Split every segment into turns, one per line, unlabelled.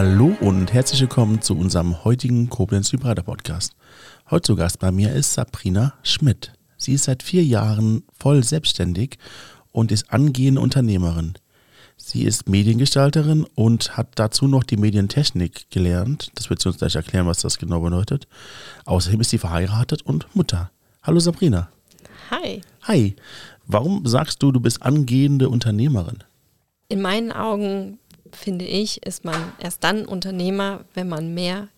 Hallo und herzlich willkommen zu unserem heutigen Koblenz Vibrator Podcast. Heute zu Gast bei mir ist Sabrina Schmidt. Sie ist seit vier Jahren voll selbstständig und ist angehende Unternehmerin. Sie ist Mediengestalterin und hat dazu noch die Medientechnik gelernt. Das wird sie uns gleich erklären, was das genau bedeutet. Außerdem ist sie verheiratet und Mutter. Hallo Sabrina.
Hi.
Hi. Warum sagst du, du bist angehende Unternehmerin?
In meinen Augen, finde ich, ist man erst dann Unternehmer, wenn man mehr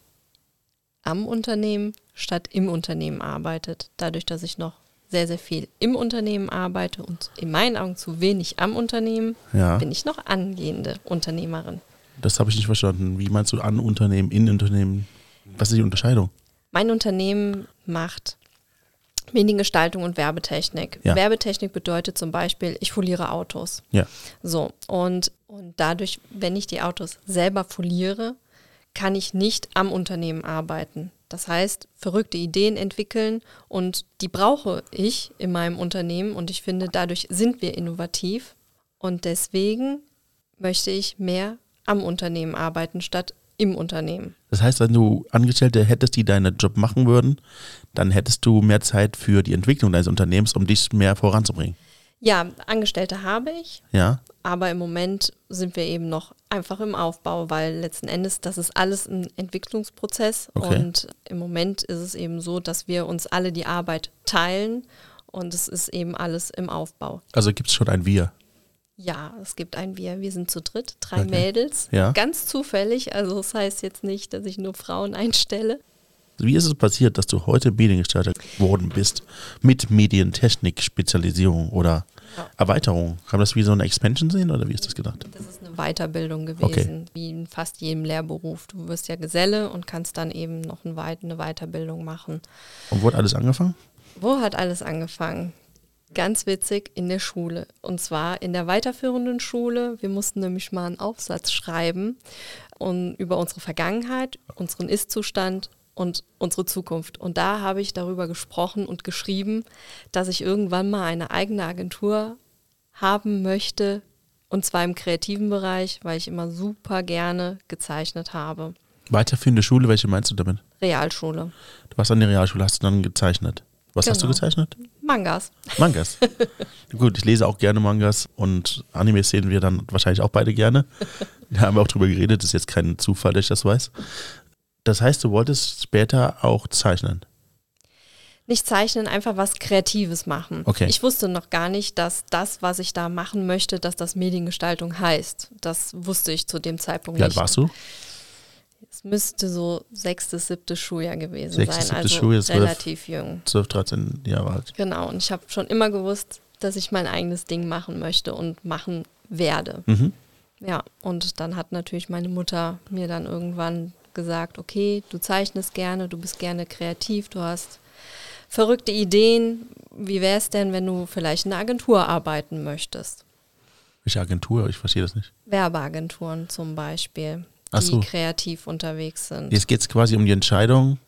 am Unternehmen statt im Unternehmen arbeitet. Dadurch, dass ich noch sehr, sehr viel im Unternehmen arbeite und in meinen Augen zu wenig am Unternehmen,
Ja.
bin ich noch angehende Unternehmerin.
Das habe ich nicht verstanden. Wie meinst du an Unternehmen, in Unternehmen? Was ist die Unterscheidung?
Mein Unternehmen macht Mediengestaltung und Werbetechnik.
Ja.
Werbetechnik bedeutet zum Beispiel, ich foliere Autos.
Ja.
So, und, und dadurch, wenn ich die Autos selber foliere, kann ich nicht am Unternehmen arbeiten. Das heißt, verrückte Ideen entwickeln und die brauche ich in meinem Unternehmen und ich finde, dadurch sind wir innovativ und deswegen möchte ich mehr am Unternehmen arbeiten statt im Unternehmen.
Das heißt, wenn du Angestellte hättest, die deinen Job machen würden, dann hättest du mehr Zeit für die Entwicklung deines Unternehmens, um dich mehr voranzubringen.
Ja, Angestellte habe ich,
Ja?
aber im Moment sind wir eben noch einfach im Aufbau, weil letzten Endes, das ist alles ein Entwicklungsprozess
Okay.
und im Moment ist es eben so, dass wir uns alle die Arbeit teilen und es ist eben alles im Aufbau.
Also gibt es schon ein Wir.
Ja, es gibt ein Wir, wir sind zu dritt, drei
Okay.
Mädels,
Ja.
ganz zufällig, also das heißt jetzt nicht, dass ich nur Frauen einstelle.
Wie ist es passiert, dass du heute Mediengestalter geworden bist mit Medientechnik-Spezialisierung oder
Ja.
Erweiterung? Kann man das wie so eine Expansion sehen oder wie ist das gedacht?
Das ist eine Weiterbildung gewesen, wie in fast jedem Lehrberuf. Du wirst ja Geselle und kannst dann eben noch eine Weiterbildung machen.
Und wo hat alles angefangen?
Wo hat alles angefangen? Ganz witzig in der Schule. Und zwar in der weiterführenden Schule. Wir mussten nämlich mal einen Aufsatz schreiben und über unsere Vergangenheit, unseren Ist-Zustand und unsere Zukunft. Und da habe ich darüber gesprochen und geschrieben, dass ich irgendwann mal eine eigene Agentur haben möchte. Und zwar im kreativen Bereich, weil ich immer super gerne gezeichnet habe.
Weiterführende Schule, welche meinst du damit?
Realschule.
Du warst an der Realschule, hast du dann gezeichnet. Was hast du
Genau.
gezeichnet?
Mangas.
Mangas. Gut, ich lese auch gerne Mangas und Animes sehen wir dann wahrscheinlich auch beide gerne. Da haben wir auch drüber geredet, das ist jetzt kein Zufall, dass ich das weiß. Das heißt, du wolltest später auch zeichnen.
Nicht zeichnen, einfach was Kreatives machen.
Okay.
Ich wusste noch gar nicht, dass das, was ich da machen möchte, dass das Mediengestaltung heißt. Das wusste ich zu dem Zeitpunkt
Wie alt
nicht.
warst du?
Es müsste so sechstes, siebtes Schuljahr gewesen
Sechstes,
sein,
siebtes
also
Schuljahr,
relativ jung.
12, 13 Jahre alt.
Genau, und ich habe schon immer gewusst, dass ich mein eigenes Ding machen möchte und machen werde.
Mhm.
Ja, und dann hat natürlich meine Mutter mir dann irgendwann gesagt, okay, du zeichnest gerne, du bist gerne kreativ, du hast verrückte Ideen. Wie wäre es denn, wenn du vielleicht in einer Agentur arbeiten möchtest?
Welche Agentur? Ich verstehe das nicht.
Werbeagenturen zum Beispiel, die
so.
kreativ unterwegs sind.
Jetzt geht es quasi um die Entscheidung,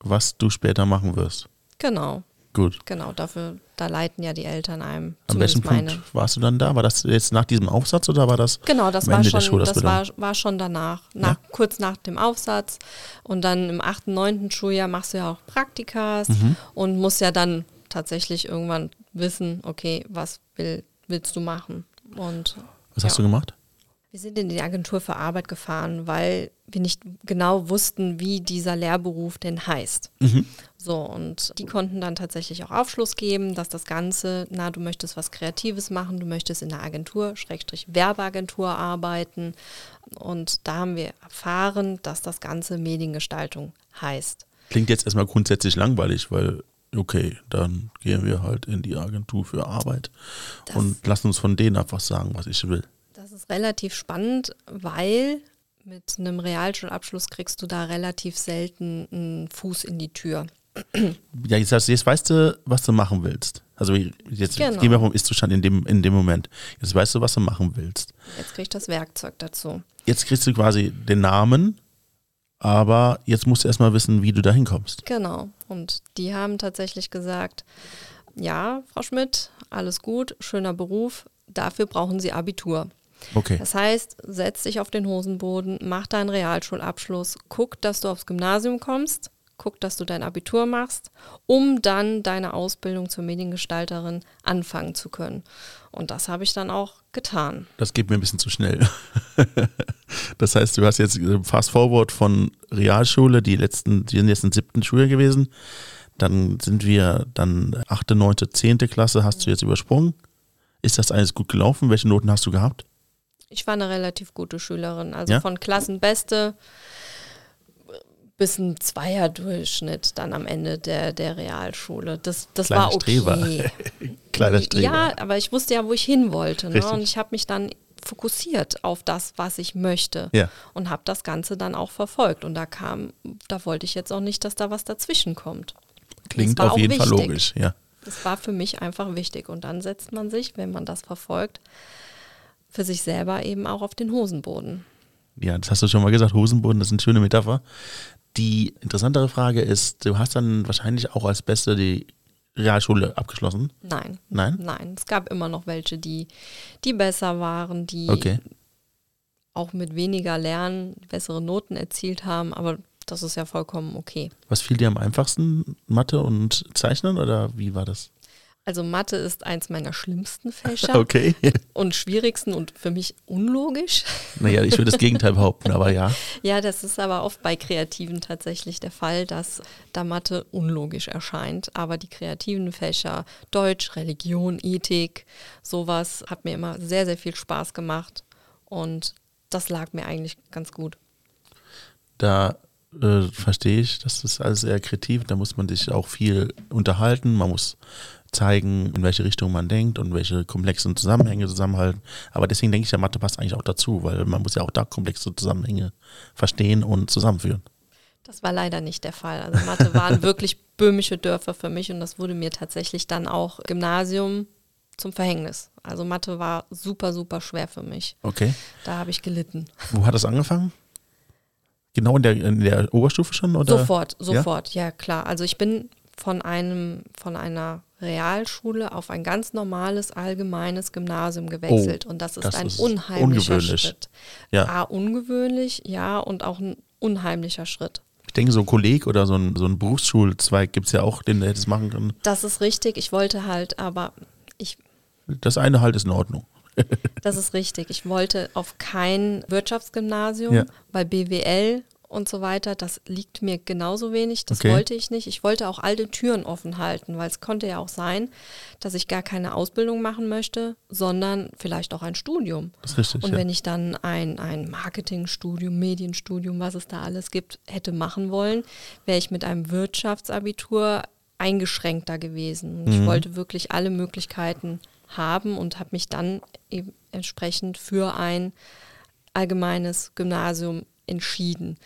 was du später machen wirst.
Genau,
Gut.
genau, dafür, da leiten ja die Eltern einem.
An welchem
meine.
Punkt warst du dann da? War das jetzt nach diesem Aufsatz oder war das?
Genau, das war schon, das
Schulausbildung?
war, war schon danach, nach, kurz nach dem Aufsatz. Und dann im achten, neunten Schuljahr machst du ja auch Praktikas
Mhm.
und musst ja dann tatsächlich irgendwann wissen, okay, was will, willst du machen? Und
Was hast
Ja.
du gemacht?
Wir sind in die Agentur für Arbeit gefahren, weil wir nicht genau wussten, wie dieser Lehrberuf denn heißt.
Mhm.
So, und die konnten dann tatsächlich auch Aufschluss geben, dass das Ganze, na, du möchtest was Kreatives machen, du möchtest in einer Agentur, Schrägstrich Werbeagentur arbeiten. Und da haben wir erfahren, dass das Ganze Mediengestaltung heißt.
Klingt jetzt erstmal grundsätzlich langweilig, weil, okay, dann gehen wir halt in die Agentur für Arbeit
Das-
und lassen uns von denen einfach sagen, was ich will.
Ist relativ spannend, weil mit einem Realschulabschluss kriegst du da relativ selten einen Fuß in die Tür.
Ja, jetzt, jetzt weißt du, was du machen willst. Also jetzt
Genau.
gehen wir vom Ist-Zustand in dem, in dem Moment. Jetzt weißt du, was du machen willst.
Jetzt krieg ich das Werkzeug dazu.
Jetzt kriegst du quasi den Namen, aber jetzt musst du erstmal wissen, wie du da hinkommst.
Genau. Und die haben tatsächlich gesagt, ja, Frau Schmidt, alles gut, schöner Beruf, dafür brauchen Sie Abitur.
Okay.
Das heißt, setz dich auf den Hosenboden, mach deinen Realschulabschluss, guck, dass du aufs Gymnasium kommst, guck, dass du dein Abitur machst, um dann deine Ausbildung zur Mediengestalterin anfangen zu können. Und das habe ich dann auch getan.
Das geht mir ein bisschen zu schnell. das heißt, du hast jetzt äh, Fast Forward von Realschule, die letzten, die sind jetzt in siebten Schule gewesen. Dann sind wir dann achte, neunte, zehnte Klasse hast du jetzt übersprungen. Ist das alles gut gelaufen? Welche Noten hast du gehabt?
Ich war eine relativ gute Schülerin. Also
Ja?
von Klassenbeste bis ein Zweierdurchschnitt dann am Ende der, der Realschule. Das, das
Kleiner
war okay.
Streber. Kleiner Streber.
Ja, aber ich wusste ja, wo ich hin wollte. Ne? Und ich habe mich dann fokussiert auf das, was ich möchte.
Ja.
Und habe das Ganze dann auch verfolgt. Und da kam, da wollte ich jetzt auch nicht, dass da was dazwischen kommt.
Klingt auf jeden Fall
wichtig.
logisch, ja.
Das war für mich einfach wichtig. Und dann setzt man sich, wenn man das verfolgt, für sich selber eben auch auf den Hosenboden.
Ja, das hast du schon mal gesagt, Hosenboden, das ist eine schöne Metapher. Die interessantere Frage ist, du hast dann wahrscheinlich auch als Beste die Realschule abgeschlossen.
Nein.
Nein?
Nein. Es gab immer noch welche, die, die besser waren, die
Okay.
auch mit weniger Lernen bessere Noten erzielt haben, aber das ist ja vollkommen okay.
Was fiel dir am einfachsten? Mathe und Zeichnen oder wie war das?
Also Mathe ist eins meiner schlimmsten Fächer
Okay.
und schwierigsten und für mich unlogisch.
naja, ich würde das Gegenteil behaupten, aber ja.
Ja, das ist aber oft bei Kreativen tatsächlich der Fall, dass da Mathe unlogisch erscheint. Aber die kreativen Fächer, Deutsch, Religion, Ethik, sowas hat mir immer sehr, sehr viel Spaß gemacht. Und das lag mir eigentlich ganz gut.
Da äh, verstehe ich, das ist alles sehr kreativ. Da muss man sich auch viel unterhalten. Man muss zeigen, in welche Richtung man denkt und welche komplexen Zusammenhänge zusammenhalten. Aber deswegen denke ich, ja, Mathe passt eigentlich auch dazu, weil man muss ja auch da komplexe Zusammenhänge verstehen und zusammenführen.
Das war leider nicht der Fall. Also Mathe waren wirklich böhmische Dörfer für mich und das wurde mir tatsächlich dann auch Gymnasium zum Verhängnis. Also Mathe war super, super schwer für mich.
Okay.
Da habe ich gelitten.
Wo hat das angefangen? Genau in der, in der Oberstufe schon? Oder?
Sofort, sofort, ja? klar. Also ich bin von einem, von einer Realschule auf ein ganz normales, allgemeines Gymnasium gewechselt. und das ist
Oh, das
ein
ist
unheimlicher
ungewöhnlich.
Schritt.
Ja.
A, ungewöhnlich, ja, und auch ein unheimlicher Schritt.
Ich denke, so ein Kolleg oder so ein, so ein Berufsschulzweig gibt es ja auch, den du hättest machen können.
Das ist richtig. Ich wollte halt, aber ich
Das eine halt ist in Ordnung.
Das ist richtig. Ich wollte auf kein Wirtschaftsgymnasium,
Ja.
weil BWL und so weiter, das liegt mir genauso wenig. Das
Okay.
wollte ich nicht. Ich wollte auch alle Türen offen halten, weil es konnte ja auch sein, dass ich gar keine Ausbildung machen möchte, sondern vielleicht auch ein Studium.
Das ist richtig.
Und
ja.
wenn ich dann ein, ein Marketingstudium, Medienstudium, was es da alles gibt, hätte machen wollen, wäre ich mit einem Wirtschaftsabitur eingeschränkter gewesen. Und ich
Mhm.
wollte wirklich alle Möglichkeiten haben und habe mich dann eben entsprechend für ein allgemeines Gymnasium entschieden.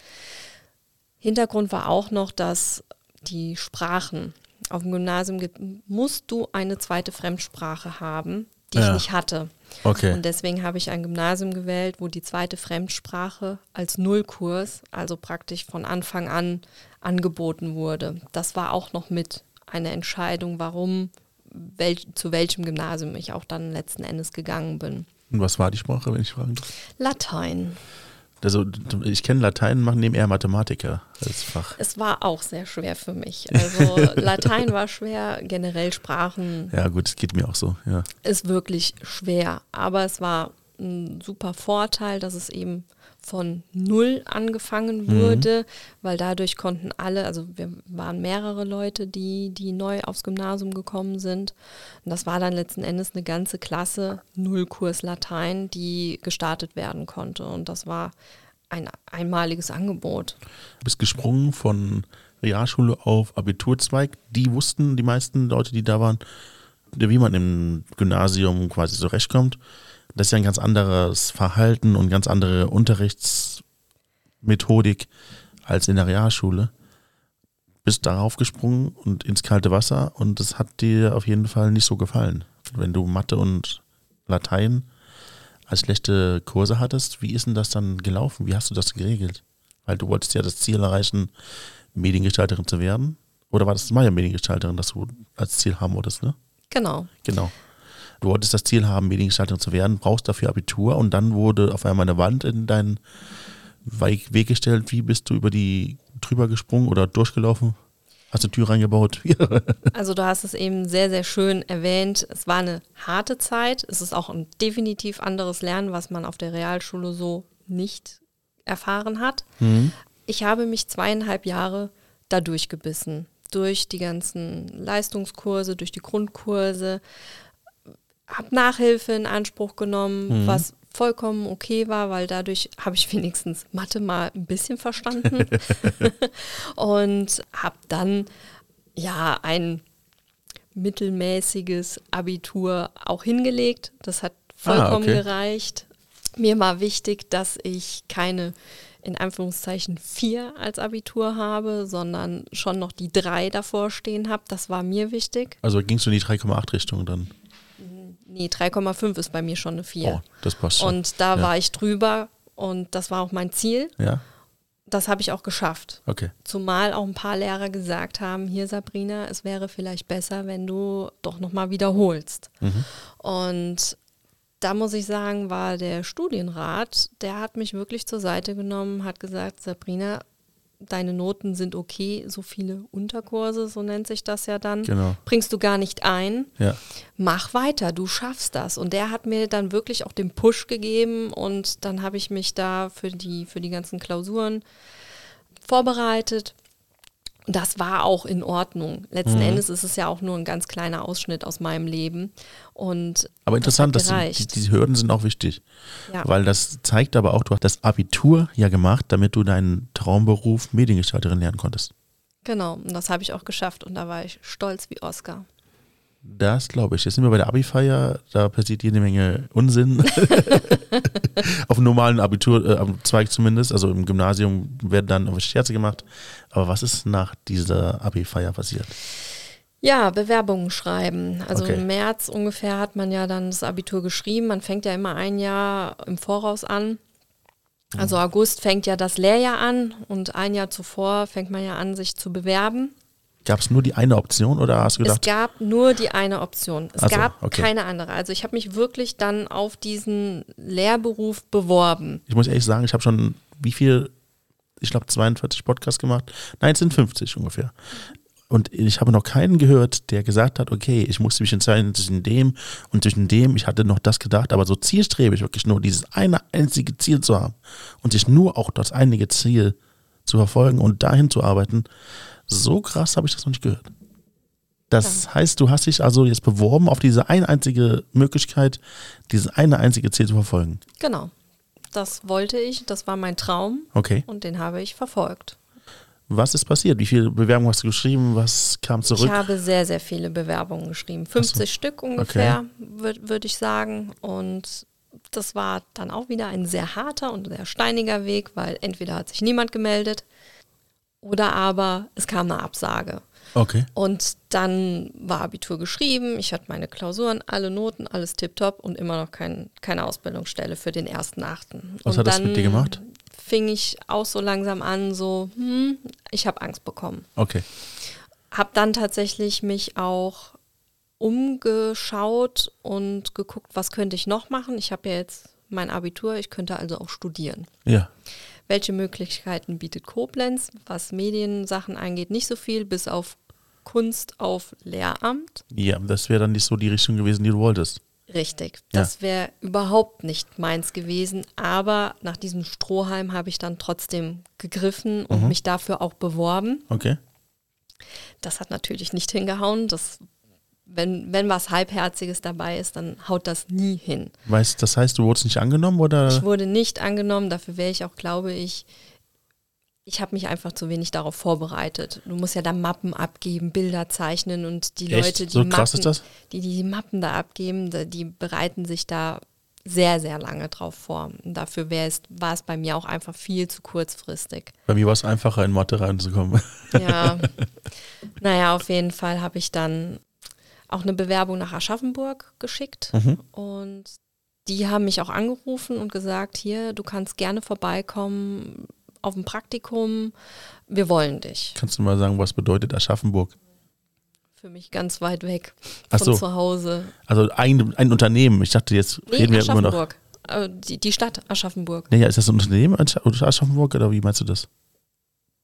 Hintergrund war auch noch, dass die Sprachen auf dem Gymnasium gibt, musst du eine zweite Fremdsprache haben, die
Ja.
ich nicht hatte.
Okay.
Und deswegen habe ich ein Gymnasium gewählt, wo die zweite Fremdsprache als Nullkurs, also praktisch von Anfang an angeboten wurde. Das war auch noch mit eine Entscheidung, warum, welch, zu welchem Gymnasium ich auch dann letzten Endes gegangen bin.
Und was war die Sprache, wenn ich fragen darf?
Latein.
Also, ich kenne Latein, machen nehmen eher Mathematiker als Fach.
Es war auch sehr schwer für mich. Also Latein war schwer, generell Sprachen
Ja, gut, es geht mir auch so, ja.
ist wirklich schwer. Aber es war ein super Vorteil, dass es eben von null angefangen wurde, weil dadurch konnten alle, also wir waren mehrere Leute, die, die neu aufs Gymnasium gekommen sind. Und das war dann letzten Endes eine ganze Klasse, Nullkurs Latein, die gestartet werden konnte. Und das war ein einmaliges Angebot.
Du bist gesprungen von Realschule auf Abiturzweig. Die wussten, die meisten Leute, die da waren, wie man im Gymnasium quasi zurechtkommt. Das ist ja ein ganz anderes Verhalten und ganz andere Unterrichtsmethodik als in der Realschule. Bist darauf gesprungen und ins kalte Wasser und das hat dir auf jeden Fall nicht so gefallen. Wenn du Mathe und Latein als schlechte Kurse hattest, wie ist denn das dann gelaufen? Wie hast du das geregelt? Weil du wolltest ja das Ziel erreichen, Mediengestalterin zu werden. Oder war das mal ja Mediengestalterin, das du als Ziel haben wolltest, ne?
Genau.
Genau. Du wolltest das Ziel haben, Mediengestalterin zu werden, brauchst dafür Abitur und dann wurde auf einmal eine Wand in deinen Weg gestellt. Wie bist du über die drüber gesprungen oder durchgelaufen? Hast du Tür reingebaut?
also du hast es eben sehr, sehr schön erwähnt. Es war eine harte Zeit. Es ist auch ein definitiv anderes Lernen, was man auf der Realschule so nicht erfahren hat. Mhm. Ich habe mich zweieinhalb Jahre da durchgebissen. Durch die ganzen Leistungskurse, durch die Grundkurse. Habe Nachhilfe in Anspruch genommen, mhm. was vollkommen okay war, weil dadurch habe ich wenigstens Mathe mal ein bisschen verstanden und habe dann ja ein mittelmäßiges Abitur auch hingelegt. Das hat vollkommen ah, okay. gereicht. Mir war wichtig, dass ich keine in Anführungszeichen vier als Abitur habe, sondern schon noch die drei davor stehen habe. Das war mir wichtig.
Also gingst du in die 3,8 Richtung dann?
Nee, 3,5 ist bei mir schon eine 4.
Oh, das passt schon.
Und da ja. war ich drüber und das war auch mein Ziel.
Ja.
Das habe ich auch geschafft.
Okay.
Zumal auch ein paar Lehrer gesagt haben, hier Sabrina, es wäre vielleicht besser, wenn du doch nochmal wiederholst. Mhm. Und da muss ich sagen, war der Studienrat, der hat mich wirklich zur Seite genommen, hat gesagt, Sabrina, deine Noten sind okay, so viele Unterkurse, so nennt sich das ja dann,
genau.
bringst du gar nicht ein.
Ja.
Mach weiter, du schaffst das. Und der hat mir dann wirklich auch den Push gegeben und dann habe ich mich da für die, für die ganzen Klausuren vorbereitet das war auch in Ordnung. Letzten mhm. Endes ist es ja auch nur ein ganz kleiner Ausschnitt aus meinem Leben. Und
aber interessant, dass die, die, Hürden sind auch wichtig. Ja. Weil das zeigt aber auch, du hast das Abitur ja gemacht, damit du deinen Traumberuf Mediengestalterin lernen konntest.
Genau, und das habe ich auch geschafft und da war ich stolz wie Oscar.
Das glaube ich. Jetzt sind wir bei der Abi-Feier, da passiert jede Menge Unsinn. Auf dem normalen Abiturzweig äh, zumindest, also im Gymnasium werden dann Scherze gemacht. Aber was ist nach dieser Abi-Feier passiert?
Ja, Bewerbungen schreiben. Also okay. im März ungefähr hat man ja dann das Abitur geschrieben. Man fängt ja immer ein Jahr im Voraus an. Also mhm. August fängt ja das Lehrjahr an und ein Jahr zuvor fängt man ja an, sich zu bewerben.
Gab es nur die eine Option oder hast du gedacht?
Es gab nur die eine Option. Es also, gab okay. keine andere. Also ich habe mich wirklich dann auf diesen Lehrberuf beworben.
Ich muss ehrlich sagen, ich habe schon wie viel, ich glaube 42 Podcasts gemacht. Nein, es sind 50 ungefähr. Und ich habe noch keinen gehört, der gesagt hat, okay, ich musste mich entscheiden zwischen dem und zwischen dem. Ich hatte noch das gedacht, aber so zielstrebig, wirklich nur dieses eine einzige Ziel zu haben und sich nur auch das einige Ziel zu verfolgen und dahin zu arbeiten so krass habe ich das noch nicht gehört. Das ja. heißt, du hast dich also jetzt beworben auf diese eine einzige Möglichkeit, dieses eine einzige Ziel zu verfolgen.
Genau. Das wollte ich, das war mein Traum.
Okay.
Und den habe ich verfolgt.
Was ist passiert? Wie viele Bewerbungen hast du geschrieben? Was kam zurück?
Ich habe sehr, sehr viele Bewerbungen geschrieben. 50 so. Stück ungefähr, okay. würde würd ich sagen. Und das war dann auch wieder ein sehr harter und sehr steiniger Weg, weil entweder hat sich niemand gemeldet oder aber es kam eine Absage.
Okay.
Und dann war Abitur geschrieben, ich hatte meine Klausuren, alle Noten, alles tipptopp und immer noch kein, keine Ausbildungsstelle für den ersten Achten.
Was
und
hat das mit dir gemacht?
Fing ich auch so langsam an, so, hm, ich habe Angst bekommen.
Okay.
Hab dann tatsächlich mich auch umgeschaut und geguckt, was könnte ich noch machen. Ich habe ja jetzt mein Abitur, ich könnte also auch studieren.
Ja.
Welche Möglichkeiten bietet Koblenz? Was Mediensachen angeht, nicht so viel, bis auf Kunst auf Lehramt.
Ja, das wäre dann nicht so die Richtung gewesen, die du wolltest.
Richtig, das ja. wäre überhaupt nicht meins gewesen, aber nach diesem Strohhalm habe ich dann trotzdem gegriffen und mhm. mich dafür auch beworben.
Okay.
Das hat natürlich nicht hingehauen, das wenn, wenn was Halbherziges dabei ist, dann haut das nie hin.
Weißt das heißt, du wurdest nicht angenommen oder?
Ich wurde nicht angenommen, dafür wäre ich auch, glaube ich, ich habe mich einfach zu wenig darauf vorbereitet. Du musst ja da Mappen abgeben, Bilder zeichnen und die Echt? Leute, die,
so
Mappen, die die Mappen da abgeben, die bereiten sich da sehr, sehr lange drauf vor. Und dafür es, war es bei mir auch einfach viel zu kurzfristig.
Bei mir war es einfacher, in Mathe reinzukommen.
Ja. naja, auf jeden Fall habe ich dann auch eine Bewerbung nach Aschaffenburg geschickt mhm. und die haben mich auch angerufen und gesagt, hier, du kannst gerne vorbeikommen auf ein Praktikum, wir wollen dich.
Kannst du mal sagen, was bedeutet Aschaffenburg?
für mich ganz weit weg von
so.
zu Hause.
Also ein, ein Unternehmen. Ich dachte, jetzt
Nee,
reden wir immer noch.
Aschaffenburg. Äh, Die, die Stadt Aschaffenburg.
Nee, ja, ist das ein Unternehmen in Aschaffenburg oder wie meinst du das?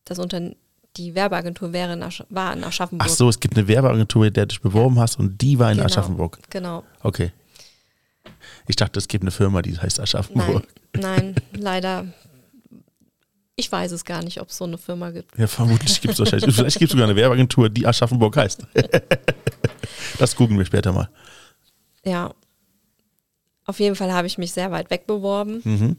Das Unter die Werbeagentur wäre in Asch war in Aschaffenburg.
Ach so, es gibt eine Werbeagentur, in der du dich beworben hast und die war in
Genau.
Aschaffenburg.
Genau.
Okay. Ich dachte, es gibt eine Firma, die heißt
Nein,
Aschaffenburg.
nein, leider. Ich weiß es gar nicht, ob es so eine Firma gibt.
Ja, vermutlich gibt es wahrscheinlich. Vielleicht gibt es sogar eine Werbeagentur, die Aschaffenburg heißt. das googeln wir später mal.
Ja. Auf jeden Fall habe ich mich sehr weit weg beworben,
Mhm.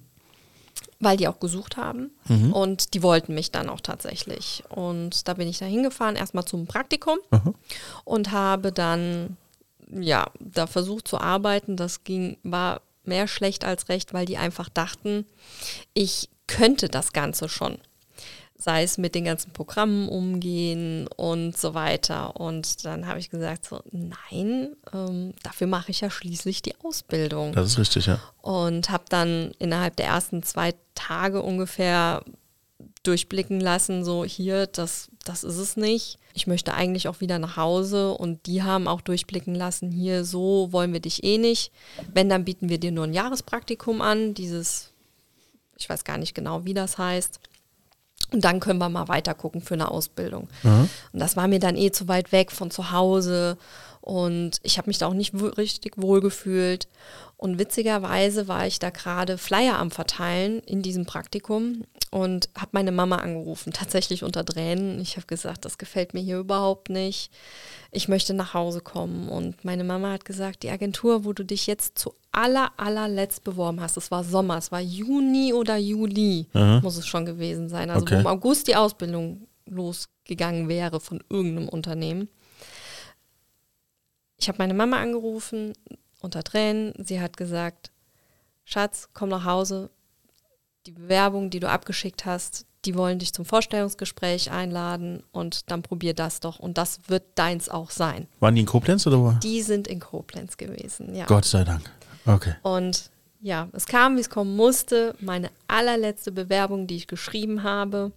Weil die auch gesucht haben.
Mhm.
Und die wollten mich dann auch tatsächlich. Und da bin ich da hingefahren, erstmal zum Praktikum
Aha.
und habe dann, ja, da versucht zu arbeiten. Das ging, war mehr schlecht als recht, weil die einfach dachten, ich könnte das Ganze schon. Sei es mit den ganzen Programmen umgehen und so weiter. Und dann habe ich gesagt, so, nein, ähm, dafür mache ich ja schließlich die Ausbildung
Das ist richtig, ja.
und habe dann innerhalb der ersten zwei Tage ungefähr durchblicken lassen, so hier, das, das ist es nicht. Ich möchte eigentlich auch wieder nach Hause und die haben auch durchblicken lassen, hier, so wollen wir dich eh nicht. Wenn, dann bieten wir dir nur ein Jahrespraktikum an, dieses, ich weiß gar nicht genau, wie das heißt. Und dann können wir mal weiter gucken für eine Ausbildung.
Mhm.
Und das war mir dann eh zu weit weg von zu Hause und ich habe mich da auch nicht richtig wohl gefühlt. Und witzigerweise war ich da gerade Flyer am Verteilen in diesem Praktikum und habe meine Mama angerufen, tatsächlich unter Tränen. Ich habe gesagt, das gefällt mir hier überhaupt nicht. Ich möchte nach Hause kommen. Und meine Mama hat gesagt, die Agentur, wo du dich jetzt zu aller, allerletzt beworben hast, es war Sommer, es war Juni oder Juli,
Aha.
muss es schon gewesen sein. Also
Okay.
wo im August die Ausbildung losgegangen wäre von irgendeinem Unternehmen. Ich habe meine Mama angerufen unter Tränen. Sie hat gesagt, Schatz, komm nach Hause. Die Bewerbung, die du abgeschickt hast, die wollen dich zum Vorstellungsgespräch einladen und dann probier das doch. Und das wird deins auch sein.
Waren die in Koblenz oder wo?
Die sind in Koblenz gewesen, ja.
Gott sei Dank. Okay.
Und ja, es kam, wie es kommen musste. Meine allerletzte Bewerbung, die ich geschrieben habe,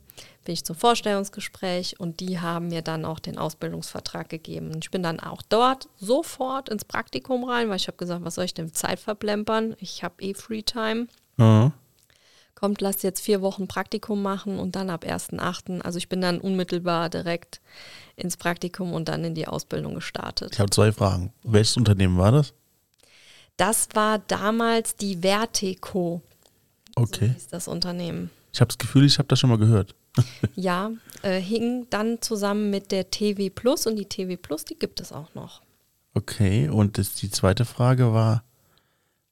bin ich zum Vorstellungsgespräch und die haben mir dann auch den Ausbildungsvertrag gegeben. Ich bin dann auch dort sofort ins Praktikum rein, weil ich habe gesagt, was soll ich denn Zeit verplempern? Ich habe eh Freetime.
Mhm.
Kommt, lass jetzt vier Wochen Praktikum machen und dann ab 1.8. Also ich bin dann unmittelbar direkt ins Praktikum und dann in die Ausbildung gestartet.
Ich habe zwei Fragen. Welches Unternehmen war das?
Das war damals die Verteco. So
Okay.
hieß das Unternehmen.
Ich habe das Gefühl, ich habe das schon mal gehört.
Ja, äh, hing dann zusammen mit der TW Plus und die TW Plus, die gibt es auch noch.
Okay, und das, die zweite Frage war,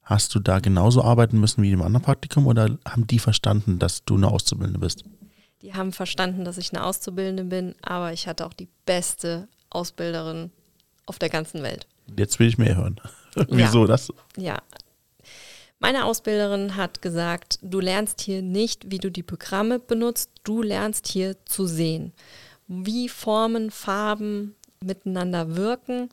hast du da genauso arbeiten müssen wie im anderen Praktikum oder haben die verstanden, dass du eine Auszubildende bist?
Die haben verstanden, dass ich eine Auszubildende bin, aber ich hatte auch die beste Ausbilderin auf der ganzen Welt.
Jetzt will ich mehr hören. Wieso das?
Ja. Meine Ausbilderin hat gesagt, du lernst hier nicht, wie du die Programme benutzt, du lernst hier zu sehen, wie Formen, Farben miteinander wirken,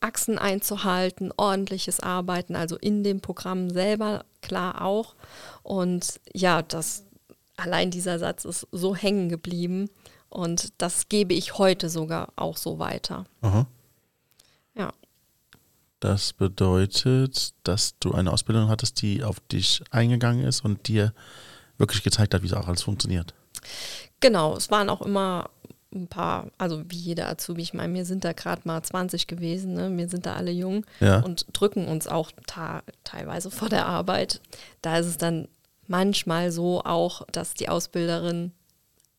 Achsen einzuhalten, ordentliches Arbeiten, also in dem Programm selber, klar auch. Und ja, das allein dieser Satz ist so hängen geblieben und das gebe ich heute sogar auch so weiter.
Aha. Das bedeutet, dass du eine Ausbildung hattest, die auf dich eingegangen ist und dir wirklich gezeigt hat, wie es auch alles funktioniert.
Genau, es waren auch immer ein paar, also wie jeder Azubi, ich meine, mir sind da gerade mal 20 gewesen, ne? mir sind da alle jung
Ja.
und drücken uns auch teilweise vor der Arbeit. Da ist es dann manchmal so auch, dass die Ausbilderin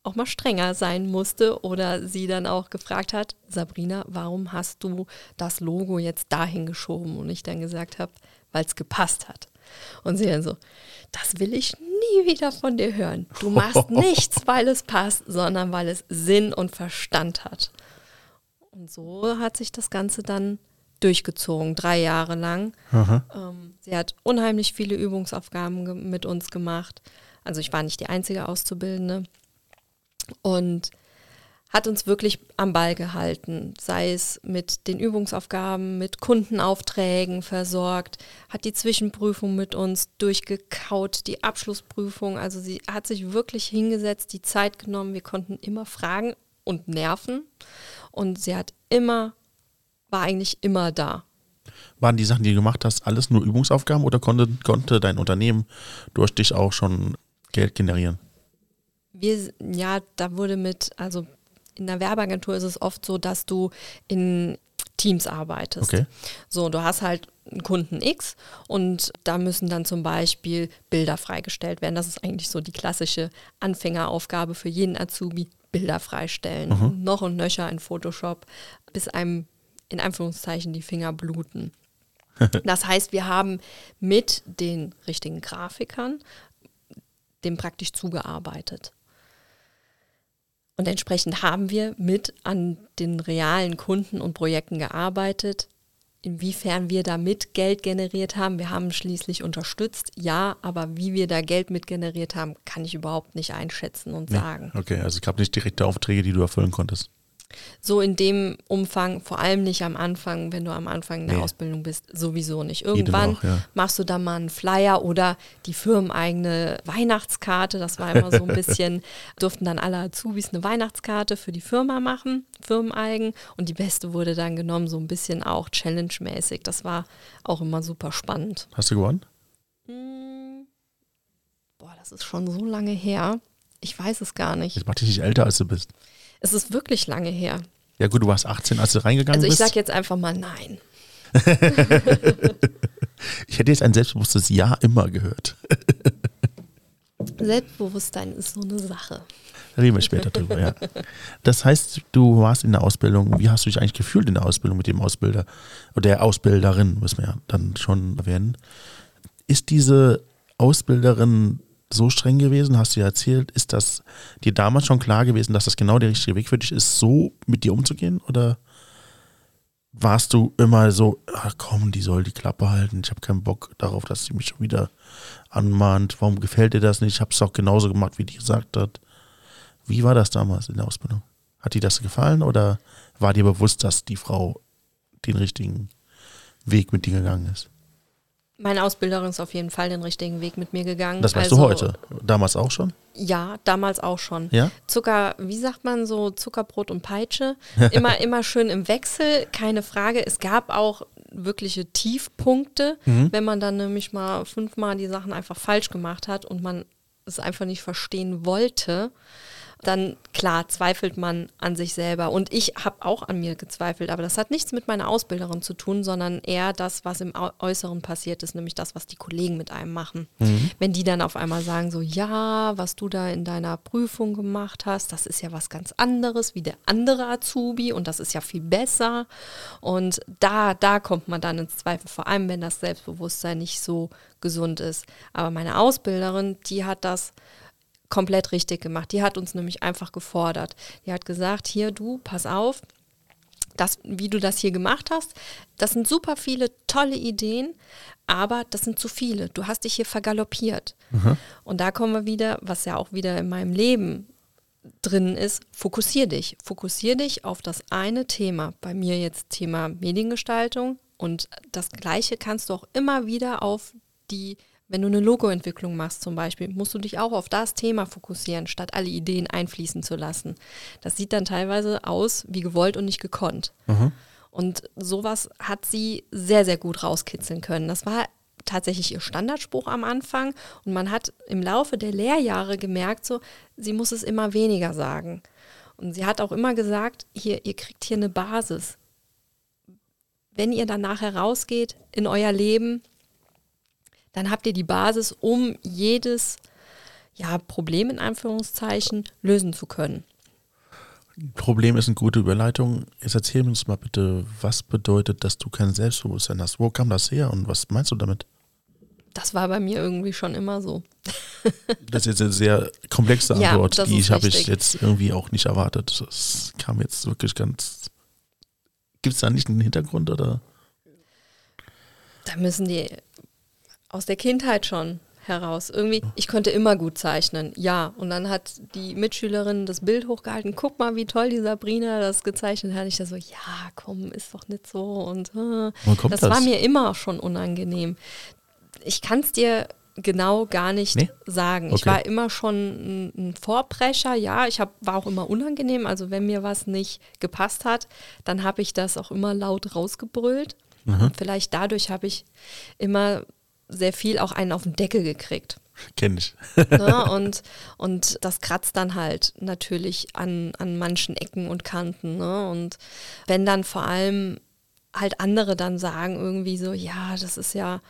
auch mal strenger sein musste oder sie dann auch gefragt hat, Sabrina, warum hast du das Logo jetzt dahin geschoben? Und ich dann gesagt habe, weil es gepasst hat. Und sie dann so, das will ich nie wieder von dir hören. Du machst nichts, weil es passt, sondern weil es Sinn und Verstand hat. Und so hat sich das Ganze dann durchgezogen, drei Jahre lang. Ähm, sie hat unheimlich viele Übungsaufgaben mit uns gemacht. Also ich war nicht die einzige Auszubildende. Und hat uns wirklich am Ball gehalten, sei es mit den Übungsaufgaben, mit Kundenaufträgen versorgt, hat die Zwischenprüfung mit uns durchgekaut, die Abschlussprüfung. Also sie hat sich wirklich hingesetzt, die Zeit genommen. Wir konnten immer fragen, und Nerven. Und sie hat immer, war eigentlich immer da.
Waren die Sachen, die du gemacht hast, alles nur Übungsaufgaben oder konnte, konnte dein Unternehmen durch dich auch schon Geld generieren?
Wir, ja, da wurde mit, also in der Werbeagentur ist es oft so, dass du in Teams arbeitest.
Okay.
So, du hast halt einen Kunden X und da müssen dann zum Beispiel Bilder freigestellt werden. Das ist eigentlich so die klassische Anfängeraufgabe für jeden Azubi. Bilder freistellen,
Mhm.
noch und nöcher in Photoshop, bis einem in Anführungszeichen die Finger bluten. Das heißt, wir haben mit den richtigen Grafikern dem praktisch zugearbeitet. Und entsprechend haben wir mit an den realen Kunden und Projekten gearbeitet. Inwiefern wir damit Geld generiert haben, wir haben schließlich unterstützt, ja, aber wie wir da Geld mit generiert haben, kann ich überhaupt nicht einschätzen und
Nee.
sagen.
Okay, also es gab nicht direkte Aufträge, die du erfüllen konntest.
So in dem Umfang, vor allem nicht am Anfang, wenn du am Anfang in der
Nee.
Ausbildung bist, sowieso nicht. Irgendwann
noch, ja.
machst du da mal einen Flyer oder die firmeneigene Weihnachtskarte. Das war immer so ein bisschen, durften dann alle Azubis eine Weihnachtskarte für die Firma machen, firmeneigen. Und die beste wurde dann genommen, so ein bisschen auch challenge-mäßig. Das war auch immer super spannend.
Hast du gewonnen?
Hm, Boah, das ist schon so lange her. Ich weiß es gar nicht.
Jetzt mach dich nicht älter, als du bist.
Es ist wirklich lange her.
Ja gut, du warst 18, als du reingegangen
Also ich
bist.
sag jetzt einfach mal nein.
ich hätte jetzt ein selbstbewusstes Ja immer gehört.
Selbstbewusstsein ist so eine Sache.
Da reden wir später drüber, ja. Das heißt, du warst in der Ausbildung. Wie hast du dich eigentlich gefühlt in der Ausbildung mit dem Ausbilder oder der Ausbilderin, müssen wir ja dann schon erwähnen. Ist diese Ausbilderin so streng gewesen, hast du ja erzählt, ist das dir damals schon klar gewesen, dass das genau der richtige Weg für dich ist, so mit dir umzugehen? Oder warst du immer so, ach komm, die soll die Klappe halten, ich habe keinen Bock darauf, dass sie mich schon wieder anmahnt, warum gefällt dir das nicht? Ich habe es auch genauso gemacht, wie die gesagt hat. Wie war das damals in der Ausbildung? Hat dir das gefallen oder war dir bewusst, dass die Frau den richtigen Weg mit dir gegangen ist?
Meine Ausbilderin ist auf jeden Fall den richtigen Weg mit mir gegangen.
Das weißt
Also,
du heute. Damals auch schon?
Ja, damals auch schon.
Ja?
Zucker, wie sagt man so, Zuckerbrot und Peitsche. Immer, immer schön im Wechsel, keine Frage. Es gab auch wirkliche Tiefpunkte,
Mhm.
wenn man dann nämlich mal fünfmal die Sachen einfach falsch gemacht hat und man es einfach nicht verstehen wollte. Dann klar zweifelt man an sich selber. Und ich habe auch an mir gezweifelt, aber das hat nichts mit meiner Ausbilderin zu tun, sondern eher das, was im Äußeren passiert ist, nämlich das, was die Kollegen mit einem machen. Wenn die dann auf einmal sagen, so ja, was du da in deiner Prüfung gemacht hast, das ist ja was ganz anderes wie der andere Azubi und das ist ja viel besser. Und da, da kommt man dann ins Zweifel, vor allem wenn das Selbstbewusstsein nicht so gesund ist. Aber meine Ausbilderin, die hat das komplett richtig gemacht. Die hat uns nämlich einfach gefordert. Die hat gesagt, hier du, pass auf, das, wie du das hier gemacht hast, das sind super viele tolle Ideen, aber das sind zu viele. Du hast dich hier vergaloppiert. Und da kommen wir wieder, was ja auch wieder in meinem Leben drin ist, fokussier dich. Fokussier dich auf das eine Thema. Bei mir jetzt Thema Mediengestaltung. Und das Gleiche kannst du auch immer wieder auf die, wenn du eine Logoentwicklung machst zum Beispiel, musst du dich auch auf das Thema fokussieren, statt alle Ideen einfließen zu lassen. Das sieht dann teilweise aus wie gewollt und nicht gekonnt. Und sowas hat sie sehr, sehr gut rauskitzeln können. Das war tatsächlich ihr Standardspruch am Anfang und man hat im Laufe der Lehrjahre gemerkt, so, sie muss es immer weniger sagen. Und sie hat auch immer gesagt, hier, ihr kriegt hier eine Basis. Wenn ihr dann nachher rausgeht in euer Leben, dann habt ihr die Basis, um jedes ja, Problem in Anführungszeichen lösen zu können.
Problem ist eine gute Überleitung. Jetzt erzähl uns mal bitte, was bedeutet, dass du kein Selbstbewusstsein hast? Wo kam das her und was meinst du damit?
Das war bei mir irgendwie schon immer so.
Das ist jetzt eine sehr komplexe
Ja,
Antwort,
das
die habe ich jetzt irgendwie auch nicht erwartet. Das kam jetzt wirklich ganz. Gibt es da nicht einen Hintergrund oder?
Da müssen die aus der Kindheit schon heraus. Irgendwie, ich konnte immer gut zeichnen, ja. Und dann hat die Mitschülerin das Bild hochgehalten. Guck mal, wie toll die Sabrina das gezeichnet hat. Ich da so, ja, komm, ist doch nicht so. Und äh, das,
das?
war mir immer schon unangenehm. Ich kann es dir genau gar nicht
Nee?
sagen. Ich
Okay.
war immer schon ein, Vorbrecher, ja. Ich hab, war auch immer unangenehm. Also wenn mir was nicht gepasst hat, dann habe ich das auch immer laut rausgebrüllt. Und vielleicht dadurch habe ich immer sehr viel auch einen auf den Deckel gekriegt.
Kenn ich.
Ne? Und, und das kratzt dann halt natürlich an, an manchen Ecken und Kanten. Ne? Und wenn dann vor allem halt andere dann sagen irgendwie so, ja, das ist ja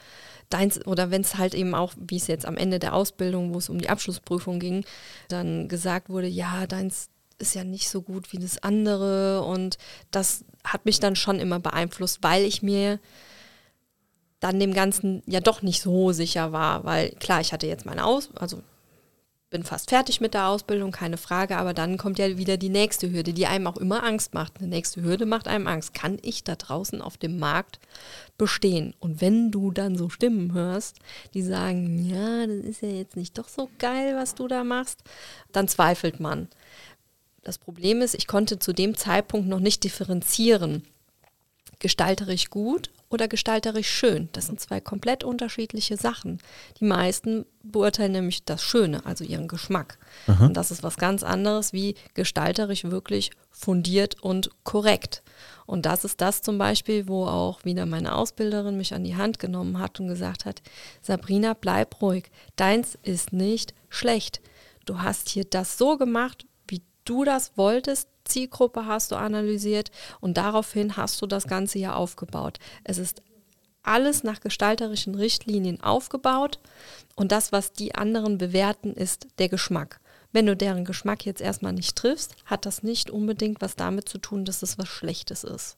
deins, oder wenn es halt eben auch, wie es jetzt am Ende der Ausbildung, wo es um die Abschlussprüfung ging, dann gesagt wurde, ja, deins ist ja nicht so gut wie das andere und das hat mich dann schon immer beeinflusst, weil ich mir dann dem Ganzen ja doch nicht so sicher war, weil klar, ich hatte jetzt meine Aus, also bin fast fertig mit der Ausbildung, keine Frage, aber dann kommt ja wieder die nächste Hürde, die einem auch immer Angst macht. Eine nächste Hürde macht einem Angst. Kann ich da draußen auf dem Markt bestehen? Und wenn du dann so Stimmen hörst, die sagen, ja, das ist ja jetzt nicht doch so geil, was du da machst, dann zweifelt man. Das Problem ist, ich konnte zu dem Zeitpunkt noch nicht differenzieren gestalterisch gut oder gestalterisch schön. Das sind zwei komplett unterschiedliche Sachen. Die meisten beurteilen nämlich das Schöne, also ihren Geschmack. Und das ist was ganz anderes wie gestalterisch wirklich fundiert und korrekt. Und das ist das zum Beispiel, wo auch wieder meine Ausbilderin mich an die Hand genommen hat und gesagt hat, Sabrina, bleib ruhig. Deins ist nicht schlecht. Du hast hier das so gemacht, wie du das wolltest. Zielgruppe hast du analysiert und daraufhin hast du das Ganze hier aufgebaut. Es ist alles nach gestalterischen Richtlinien aufgebaut und das, was die anderen bewerten, ist der Geschmack. Wenn du deren Geschmack jetzt erstmal nicht triffst, hat das nicht unbedingt was damit zu tun, dass es was Schlechtes ist.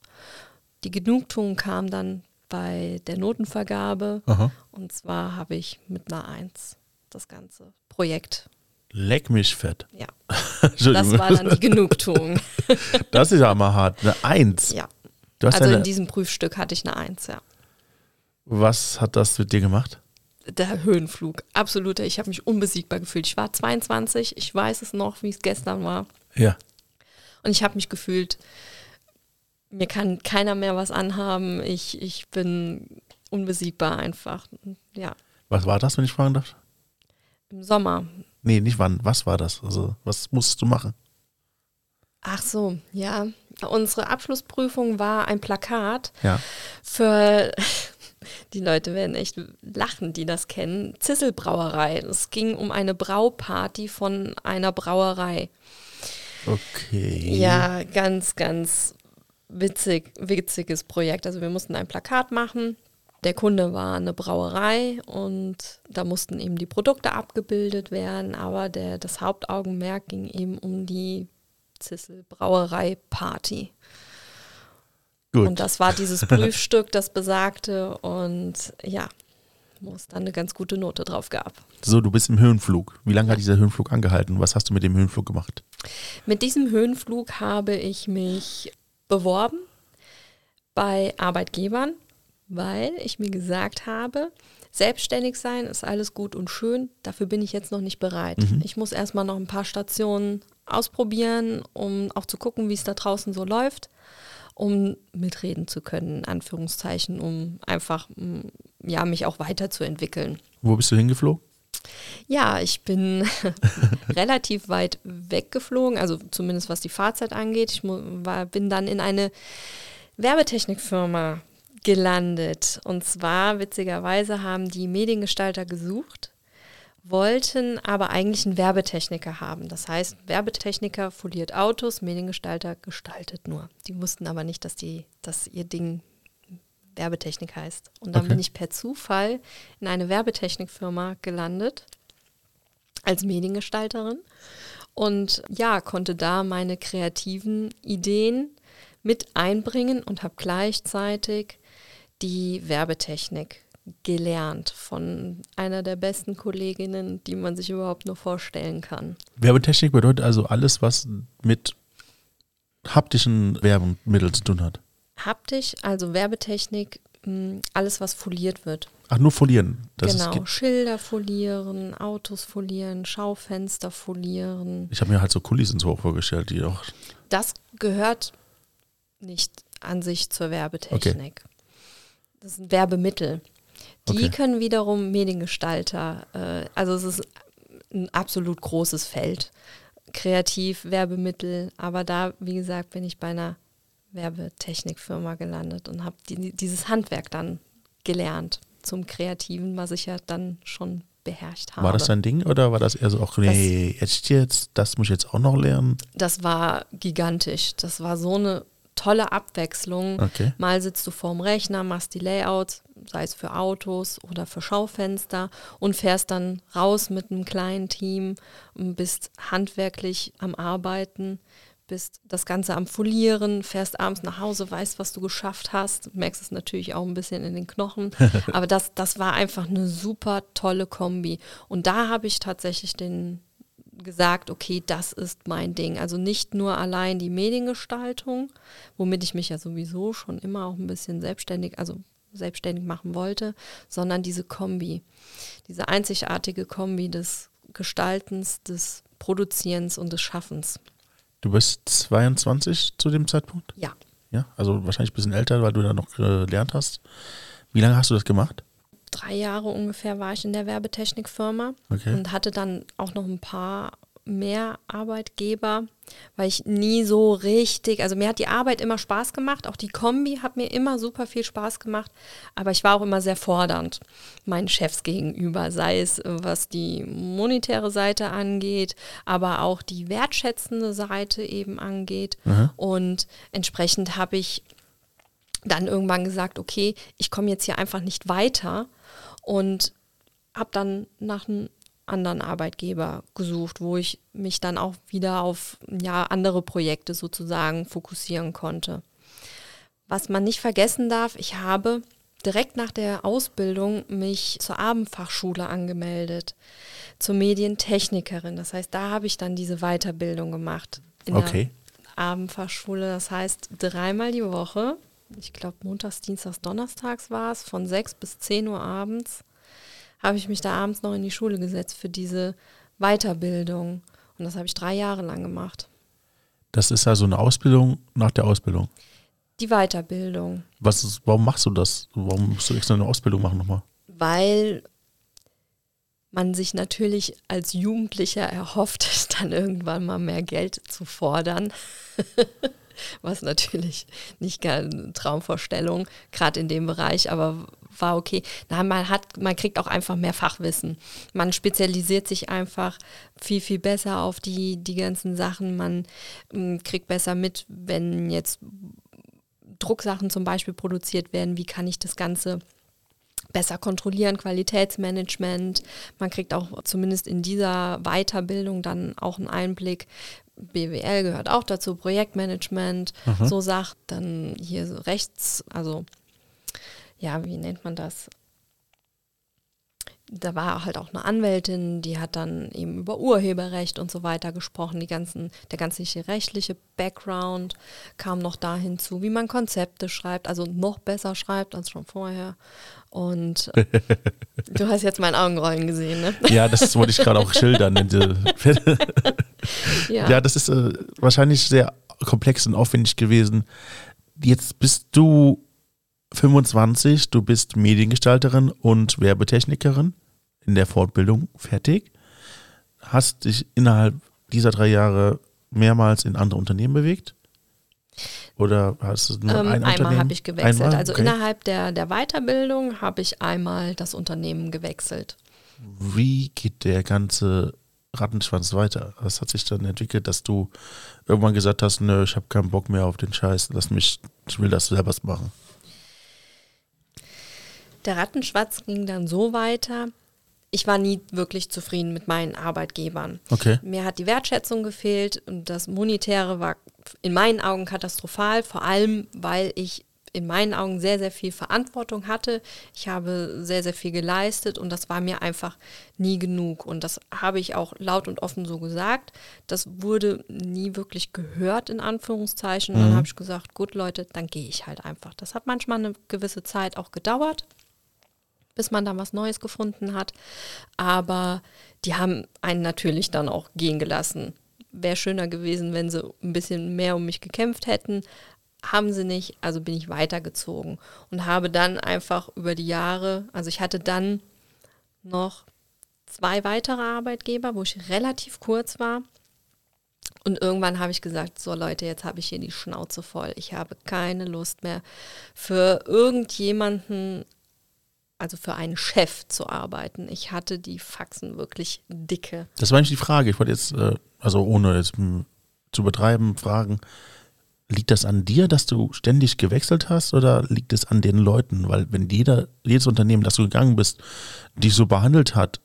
Die Genugtuung kam dann bei der Notenvergabe
Aha.
und zwar habe ich mit einer Eins das ganze Projekt.
Leck mich fett.
Ja, das war dann die Genugtuung.
Das ist ja mal hart. Eine Eins.
Ja, also
eine,
in diesem Prüfstück hatte ich eine Eins, ja.
was hat das mit dir gemacht?
Der Höhenflug, absoluter. Ich habe mich unbesiegbar gefühlt. Ich war 22, ich weiß es noch, wie es gestern war.
Ja.
Und ich habe mich gefühlt, mir kann keiner mehr was anhaben. Ich, ich bin unbesiegbar einfach. Ja,
Was war das, wenn ich fragen darf?
im Sommer.
Nee, nicht wann. Was war das? Also, was musstest du machen?
Ach so, ja. Unsere Abschlussprüfung war ein Plakat
Ja.
für, die Leute werden echt lachen, die das kennen, Zisselbrauerei. Es ging um eine Brauparty von einer Brauerei.
Okay.
Ja, ganz, ganz witzig, witziges Projekt. Also wir mussten ein Plakat machen. Der Kunde war eine Brauerei und da mussten eben die Produkte abgebildet werden, aber der, das Hauptaugenmerk ging eben um die Zissel Brauerei Party.
Gut.
Und das war dieses Prüfstück, das besagte und ja, wo es dann eine ganz gute Note drauf gab.
so, du bist im Höhenflug. Wie lange hat dieser Höhenflug angehalten? Was hast du mit dem Höhenflug gemacht?
Mit diesem Höhenflug habe ich mich beworben bei Arbeitgebern, weil ich mir gesagt habe, selbstständig sein ist alles gut und schön, dafür bin ich jetzt noch nicht bereit. Ich muss erstmal noch ein paar Stationen ausprobieren, um auch zu gucken, wie es da draußen so läuft, um mitreden zu können, in Anführungszeichen, um einfach mm, ja, mich auch weiterzuentwickeln.
Wo bist du hingeflogen?
Ja, ich bin relativ weit weggeflogen, also zumindest was die Fahrzeit angeht. Ich war, bin dann in eine Werbetechnikfirma gelandet. Und zwar, witzigerweise, haben die Mediengestalter gesucht, wollten aber eigentlich einen Werbetechniker haben. Das heißt, Werbetechniker foliert Autos, Mediengestalter gestaltet nur. Die wussten aber nicht, dass, die, dass ihr Ding Werbetechnik heißt. Und dann
Okay.
bin ich per Zufall in eine Werbetechnikfirma gelandet als Mediengestalterin und ja, konnte da meine kreativen Ideen mit einbringen und habe gleichzeitig die Werbetechnik gelernt von einer der besten Kolleginnen, die man sich überhaupt nur vorstellen kann.
Werbetechnik bedeutet also alles, was mit haptischen Werbemitteln zu tun hat.
Haptisch, also Werbetechnik, mh, alles was foliert wird.
Ach, nur folieren. Das
genau, Schilder folieren, Autos folieren, Schaufenster folieren.
ich habe mir halt so Kulissen so vorgestellt, die auch.
Das gehört nicht an sich zur Werbetechnik. Das ist ein Werbemittel. Die
Okay.
können wiederum Mediengestalter, äh, also es ist ein absolut großes Feld. Kreativ, Werbemittel, aber da, wie gesagt, bin ich bei einer Werbetechnikfirma gelandet und habe die, dieses Handwerk dann gelernt zum Kreativen, was ich ja dann schon beherrscht habe.
War das dein Ding oder war das eher so, ach nee, jetzt, jetzt, das muss ich jetzt auch noch lernen?
das war gigantisch. Das war so eine tolle Abwechslung.
Okay.
Mal sitzt du vorm Rechner, machst die Layouts, sei es für Autos oder für Schaufenster und fährst dann raus mit einem kleinen Team und bist handwerklich am Arbeiten, bist das Ganze am Folieren, fährst abends nach Hause, weißt, was du geschafft hast, merkst es natürlich auch ein bisschen in den Knochen. Aber das, das war einfach eine super tolle Kombi. Und da habe ich tatsächlich den gesagt, okay, das ist mein Ding. Also nicht nur allein die Mediengestaltung, womit ich mich ja sowieso schon immer auch ein bisschen selbstständig, also selbstständig machen wollte, sondern diese Kombi, diese einzigartige Kombi des Gestaltens, des Produzierens und des Schaffens.
Du bist 22 zu dem Zeitpunkt?
Ja,
Ja, also wahrscheinlich ein bisschen älter, weil du da noch gelernt hast. Wie lange hast du das gemacht?
Drei Jahre ungefähr war ich in der Werbetechnikfirma
Okay.
und hatte dann auch noch ein paar mehr Arbeitgeber, weil ich nie so richtig, also mir hat die Arbeit immer Spaß gemacht, auch die Kombi hat mir immer super viel Spaß gemacht, aber ich war auch immer sehr fordernd meinen Chefs gegenüber, sei es äh, was die monetäre Seite angeht, aber auch die wertschätzende Seite eben angeht und entsprechend habe ich dann irgendwann gesagt, okay, ich komme jetzt hier einfach nicht weiter und habe dann nach einem anderen Arbeitgeber gesucht, wo ich mich dann auch wieder auf ja, andere Projekte sozusagen fokussieren konnte. Was man nicht vergessen darf, ich habe direkt nach der Ausbildung mich zur Abendfachschule angemeldet, zur Medientechnikerin. Das heißt, da habe ich dann diese Weiterbildung gemacht. In
Okay.
der Abendfachschule, das heißt dreimal die Woche ich glaube montags, dienstags, donnerstags war es, von 6 bis 10 Uhr abends, habe ich mich da abends noch in die Schule gesetzt für diese Weiterbildung. Und das habe ich drei Jahre lang gemacht.
Das ist also eine Ausbildung nach der Ausbildung.
Die Weiterbildung.
Was ist, warum machst du das? Warum musst du extra eine Ausbildung machen nochmal?
Weil man sich natürlich als Jugendlicher erhofft, dann irgendwann mal mehr Geld zu fordern. Was natürlich nicht eine Traumvorstellung, gerade in dem Bereich, aber war okay. Na, man hat, man kriegt auch einfach mehr Fachwissen. Man spezialisiert sich einfach viel, viel besser auf die, die ganzen Sachen. Man m, kriegt besser mit, wenn jetzt Drucksachen zum Beispiel produziert werden, wie kann ich das Ganze besser kontrollieren, Qualitätsmanagement. Man kriegt auch zumindest in dieser Weiterbildung dann auch einen Einblick. BWL gehört auch dazu, Projektmanagement, so Sachen. Dann hier rechts, also ja, wie nennt man das? Da war halt auch eine Anwältin, die hat dann eben über Urheberrecht und so weiter gesprochen. Die ganzen, der ganze rechtliche Background kam noch da hinzu, wie man Konzepte schreibt, also noch besser schreibt als schon vorher. Und du hast jetzt mein Augenrollen gesehen, ne?
Ja, das wollte ich gerade auch schildern. ja. das ist äh, wahrscheinlich sehr komplex und aufwendig gewesen. Jetzt bist du 25, du bist Mediengestalterin und Werbetechnikerin in der Fortbildung fertig. Hast dich innerhalb dieser drei Jahre mehrmals in andere Unternehmen bewegt? Oder hast du nur
Ähm,
ein
einmal habe ich gewechselt.
Einmal?
Also
Okay.
innerhalb der, der Weiterbildung habe ich einmal das Unternehmen gewechselt.
Wie geht der ganze Rattenschwanz weiter? Was hat sich dann entwickelt, dass du irgendwann gesagt hast, nö, ich habe keinen Bock mehr auf den Scheiß, lass mich, ich will das selber machen.
Der Rattenschwanz ging dann so weiter. Ich war nie wirklich zufrieden mit meinen Arbeitgebern.
Okay.
Mir hat die Wertschätzung gefehlt und das Monetäre war in meinen Augen katastrophal, vor allem weil ich in meinen Augen sehr, sehr viel Verantwortung hatte. Ich habe sehr, sehr viel geleistet und das war mir einfach nie genug. Und das habe ich auch laut und offen so gesagt. Das wurde nie wirklich gehört, in Anführungszeichen. Dann habe ich gesagt, gut Leute, dann gehe ich halt einfach. Das hat manchmal eine gewisse Zeit auch gedauert bis man dann was Neues gefunden hat. Aber die haben einen natürlich dann auch gehen gelassen. Wäre schöner gewesen, wenn sie ein bisschen mehr um mich gekämpft hätten. haben sie nicht, also bin ich weitergezogen und habe dann einfach über die Jahre, also ich hatte dann noch zwei weitere Arbeitgeber, wo ich relativ kurz war. Und irgendwann habe ich gesagt, so Leute, jetzt habe ich hier die Schnauze voll. Ich habe keine Lust mehr für irgendjemanden, also für einen Chef zu arbeiten. Ich hatte die Faxen wirklich dicke.
Das war eigentlich die Frage. Ich wollte jetzt, äh, also ohne jetzt zu betreiben, fragen, liegt das an dir, dass du ständig gewechselt hast oder liegt es an den Leuten? Weil wenn jeder, jedes Unternehmen, das du gegangen bist, dich so behandelt hat,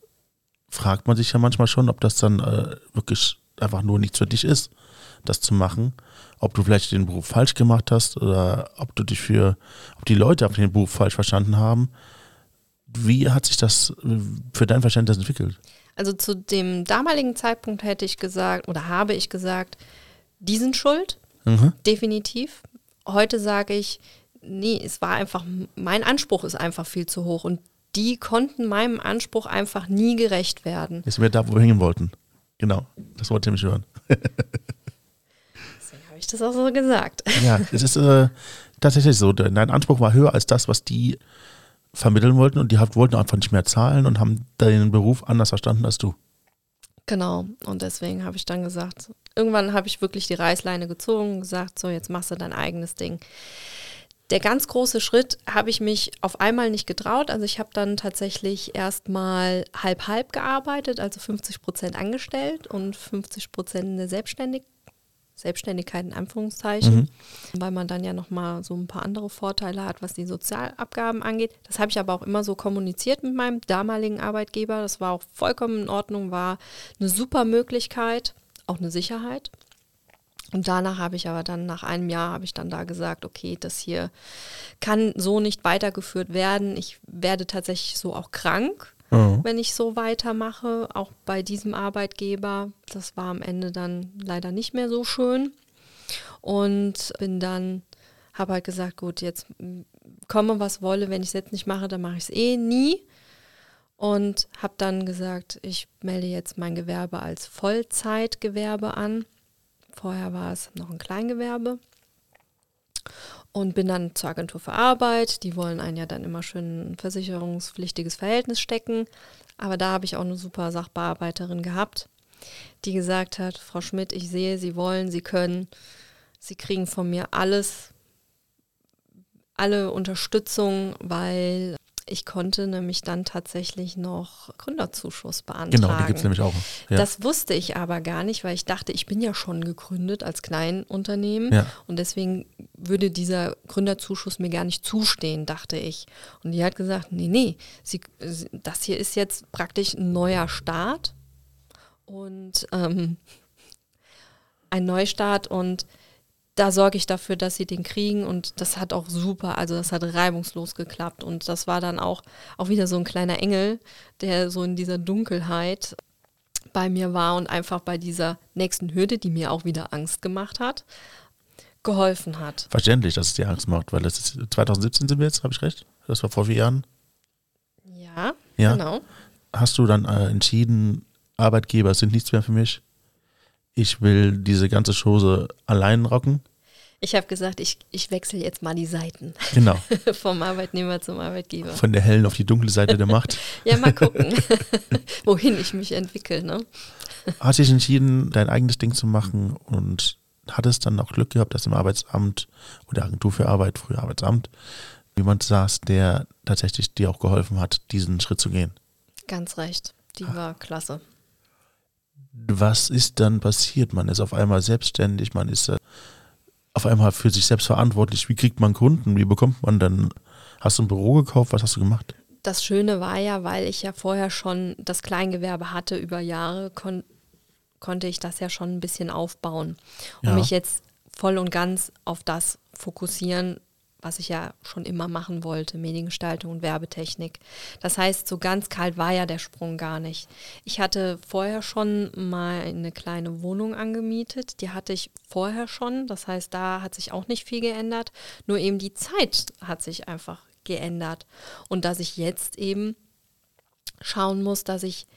fragt man sich ja manchmal schon, ob das dann äh, wirklich einfach nur nichts für dich ist, das zu machen. Ob du vielleicht den Beruf falsch gemacht hast oder ob du dich für, ob die Leute auf den Beruf falsch verstanden haben. Wie hat sich das äh, für dein Verständnis entwickelt?
Also zu dem damaligen Zeitpunkt hätte ich gesagt oder habe ich gesagt, die sind schuld, mhm. definitiv. Heute sage ich, nee, es war einfach, mein Anspruch ist einfach viel zu hoch und die konnten meinem Anspruch einfach nie gerecht werden.
Jetzt sind wir da, wo wir hängen wollten. Genau, das wollte ich mich hören.
Deswegen habe ich das auch so gesagt.
Ja, es ist äh, tatsächlich so. Dein Anspruch war höher als das, was die vermitteln wollten und die wollten einfach nicht mehr zahlen und haben deinen Beruf anders verstanden als du.
Genau, und deswegen habe ich dann gesagt, irgendwann habe ich wirklich die Reißleine gezogen und gesagt, so jetzt machst du dein eigenes Ding. Der ganz große Schritt habe ich mich auf einmal nicht getraut. Also ich habe dann tatsächlich erstmal halb-halb gearbeitet, also 50 Prozent angestellt und 50 Prozent in der Selbstständigkeit. Selbstständigkeit in Anführungszeichen, mhm. weil man dann ja nochmal so ein paar andere Vorteile hat, was die Sozialabgaben angeht. Das habe ich aber auch immer so kommuniziert mit meinem damaligen Arbeitgeber. Das war auch vollkommen in Ordnung, war eine super Möglichkeit, auch eine Sicherheit. Und danach habe ich aber dann, nach einem Jahr, habe ich dann da gesagt, okay, das hier kann so nicht weitergeführt werden. Ich werde tatsächlich so auch krank, mhm. wenn ich so weitermache, auch bei diesem Arbeitgeber. Das war am Ende dann leider nicht mehr so schön. Und bin dann, habe halt gesagt, gut, jetzt komme, was wolle, wenn ich es jetzt nicht mache, dann mache ich es eh nie. Und habe dann gesagt, ich melde jetzt mein Gewerbe als Vollzeitgewerbe an Vorher war es noch ein Kleingewerbe. Und bin dann zur Agentur für Arbeit. Die wollen einen ja dann immer schön ein versicherungspflichtiges Verhältnis stecken. Aber da habe ich auch eine super Sachbearbeiterin gehabt, die gesagt hat, Frau Schmidt, ich sehe, Sie wollen, Sie können, Sie kriegen von mir alles, alle Unterstützung, weil ich konnte nämlich dann tatsächlich noch Gründerzuschuss beantragen.
Genau, die gibt es nämlich auch.
Ja. Das wusste ich aber gar nicht, weil ich dachte, ich bin ja schon gegründet als Kleinunternehmen ja. und deswegen würde dieser Gründerzuschuss mir gar nicht zustehen, dachte ich. Und die hat gesagt, nee, nee, sie, das hier ist jetzt praktisch ein neuer Start und ähm, ein Neustart und da sorge ich dafür, dass sie den kriegen und das hat auch super, also das hat reibungslos geklappt und das war dann auch, auch wieder so ein kleiner Engel, der so in dieser Dunkelheit bei mir war und einfach bei dieser nächsten Hürde, die mir auch wieder Angst gemacht hat, geholfen hat.
Verständlich, dass es dir Angst macht, weil das ist 2017 sind wir jetzt, habe ich recht? Das war vor vier Jahren?
Ja, ja. genau.
Hast du dann äh, entschieden, Arbeitgeber sind nichts mehr für mich? Ich will diese ganze Chose allein rocken.
Ich habe gesagt, ich, ich wechsle jetzt mal die Seiten.
Genau.
Vom Arbeitnehmer zum Arbeitgeber.
Von der hellen auf die dunkle Seite der Macht.
ja, mal gucken, wohin ich mich entwickle. Ne?
Hast dich entschieden, dein eigenes Ding zu machen und hattest dann auch Glück gehabt, dass im Arbeitsamt oder Agentur für Arbeit, früher Arbeitsamt, jemand saß, der tatsächlich dir auch geholfen hat, diesen Schritt zu gehen.
Ganz recht. Die war klasse
was ist dann passiert? Man ist auf einmal selbstständig, man ist äh, auf einmal für sich selbst verantwortlich. Wie kriegt man Kunden? Wie bekommt man dann? Hast du ein Büro gekauft? Was hast du gemacht?
Das Schöne war ja, weil ich ja vorher schon das Kleingewerbe hatte über Jahre, kon konnte ich das ja schon ein bisschen aufbauen und ja. mich jetzt voll und ganz auf das fokussieren, was ich ja schon immer machen wollte, Mediengestaltung und Werbetechnik. Das heißt, so ganz kalt war ja der Sprung gar nicht. Ich hatte vorher schon mal eine kleine Wohnung angemietet, die hatte ich vorher schon, das heißt, da hat sich auch nicht viel geändert, nur eben die Zeit hat sich einfach geändert und dass ich jetzt eben schauen muss, dass ich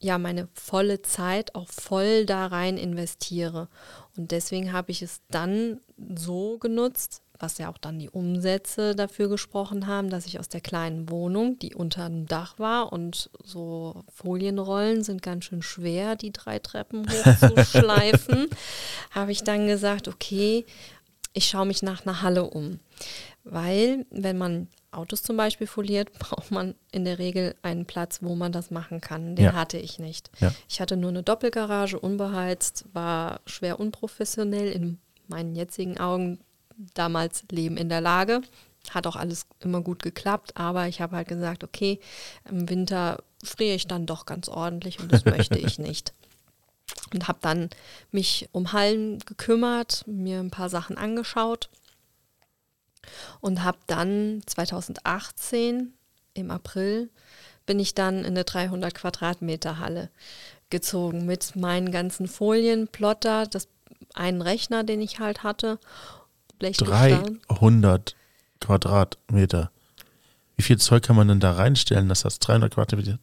ja meine volle Zeit auch voll da rein investiere. Und deswegen habe ich es dann so genutzt, was ja auch dann die Umsätze dafür gesprochen haben, dass ich aus der kleinen Wohnung, die unter dem Dach war und so Folienrollen sind ganz schön schwer, die drei Treppen hochzuschleifen, habe ich dann gesagt, okay, ich schaue mich nach einer Halle um. Weil, wenn man Autos zum Beispiel foliert, braucht man in der Regel einen Platz, wo man das machen kann. Den ja. hatte ich nicht. Ja. Ich hatte nur eine Doppelgarage, unbeheizt, war schwer unprofessionell in meinen jetzigen Augen damals Leben in der Lage. Hat auch alles immer gut geklappt, aber ich habe halt gesagt, okay, im Winter friere ich dann doch ganz ordentlich und das möchte ich nicht. Und habe dann mich um Hallen gekümmert, mir ein paar Sachen angeschaut und habe dann 2018 im April bin ich dann in eine 300 Quadratmeter Halle gezogen mit meinen ganzen Folien, Plotter, das einen Rechner, den ich halt hatte.
300 Quadratmeter. Wie viel Zeug kann man denn da reinstellen, dass das 300 Quadratmeter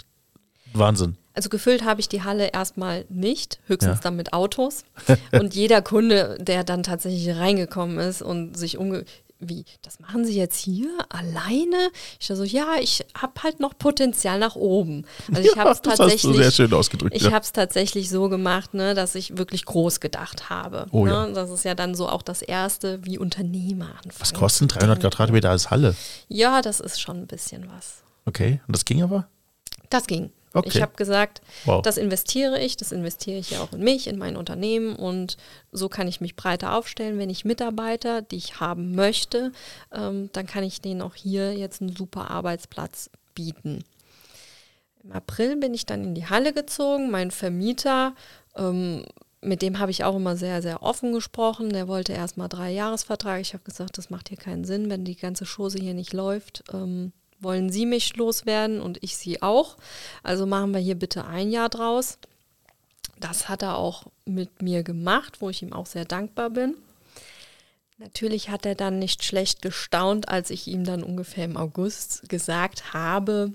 Wahnsinn.
Also gefüllt habe ich die Halle erstmal nicht, höchstens ja. dann mit Autos. und jeder Kunde, der dann tatsächlich reingekommen ist und sich umge wie, das machen Sie jetzt hier alleine? Ich so, ja, ich habe halt noch Potenzial nach oben. Also ich habe es tatsächlich,
sehr schön ausgedrückt.
Ich ja. habe es tatsächlich so gemacht, ne, dass ich wirklich groß gedacht habe.
Oh,
ne?
ja.
Das ist ja dann so auch das erste, wie Unternehmer anfangen.
Was kosten 300 Quadratmeter als Halle?
Ja, das ist schon ein bisschen was.
Okay, und das ging aber?
Das ging. Okay. Ich habe gesagt, wow. das investiere ich, das investiere ich ja auch in mich, in mein Unternehmen und so kann ich mich breiter aufstellen. Wenn ich Mitarbeiter, die ich haben möchte, ähm, dann kann ich denen auch hier jetzt einen super Arbeitsplatz bieten. Im April bin ich dann in die Halle gezogen. Mein Vermieter, ähm, mit dem habe ich auch immer sehr, sehr offen gesprochen. Der wollte erstmal drei Jahresvertrag. Ich habe gesagt, das macht hier keinen Sinn, wenn die ganze Chose hier nicht läuft. Ähm, wollen Sie mich loswerden und ich Sie auch. Also machen wir hier bitte ein Jahr draus. Das hat er auch mit mir gemacht, wo ich ihm auch sehr dankbar bin. Natürlich hat er dann nicht schlecht gestaunt, als ich ihm dann ungefähr im August gesagt habe,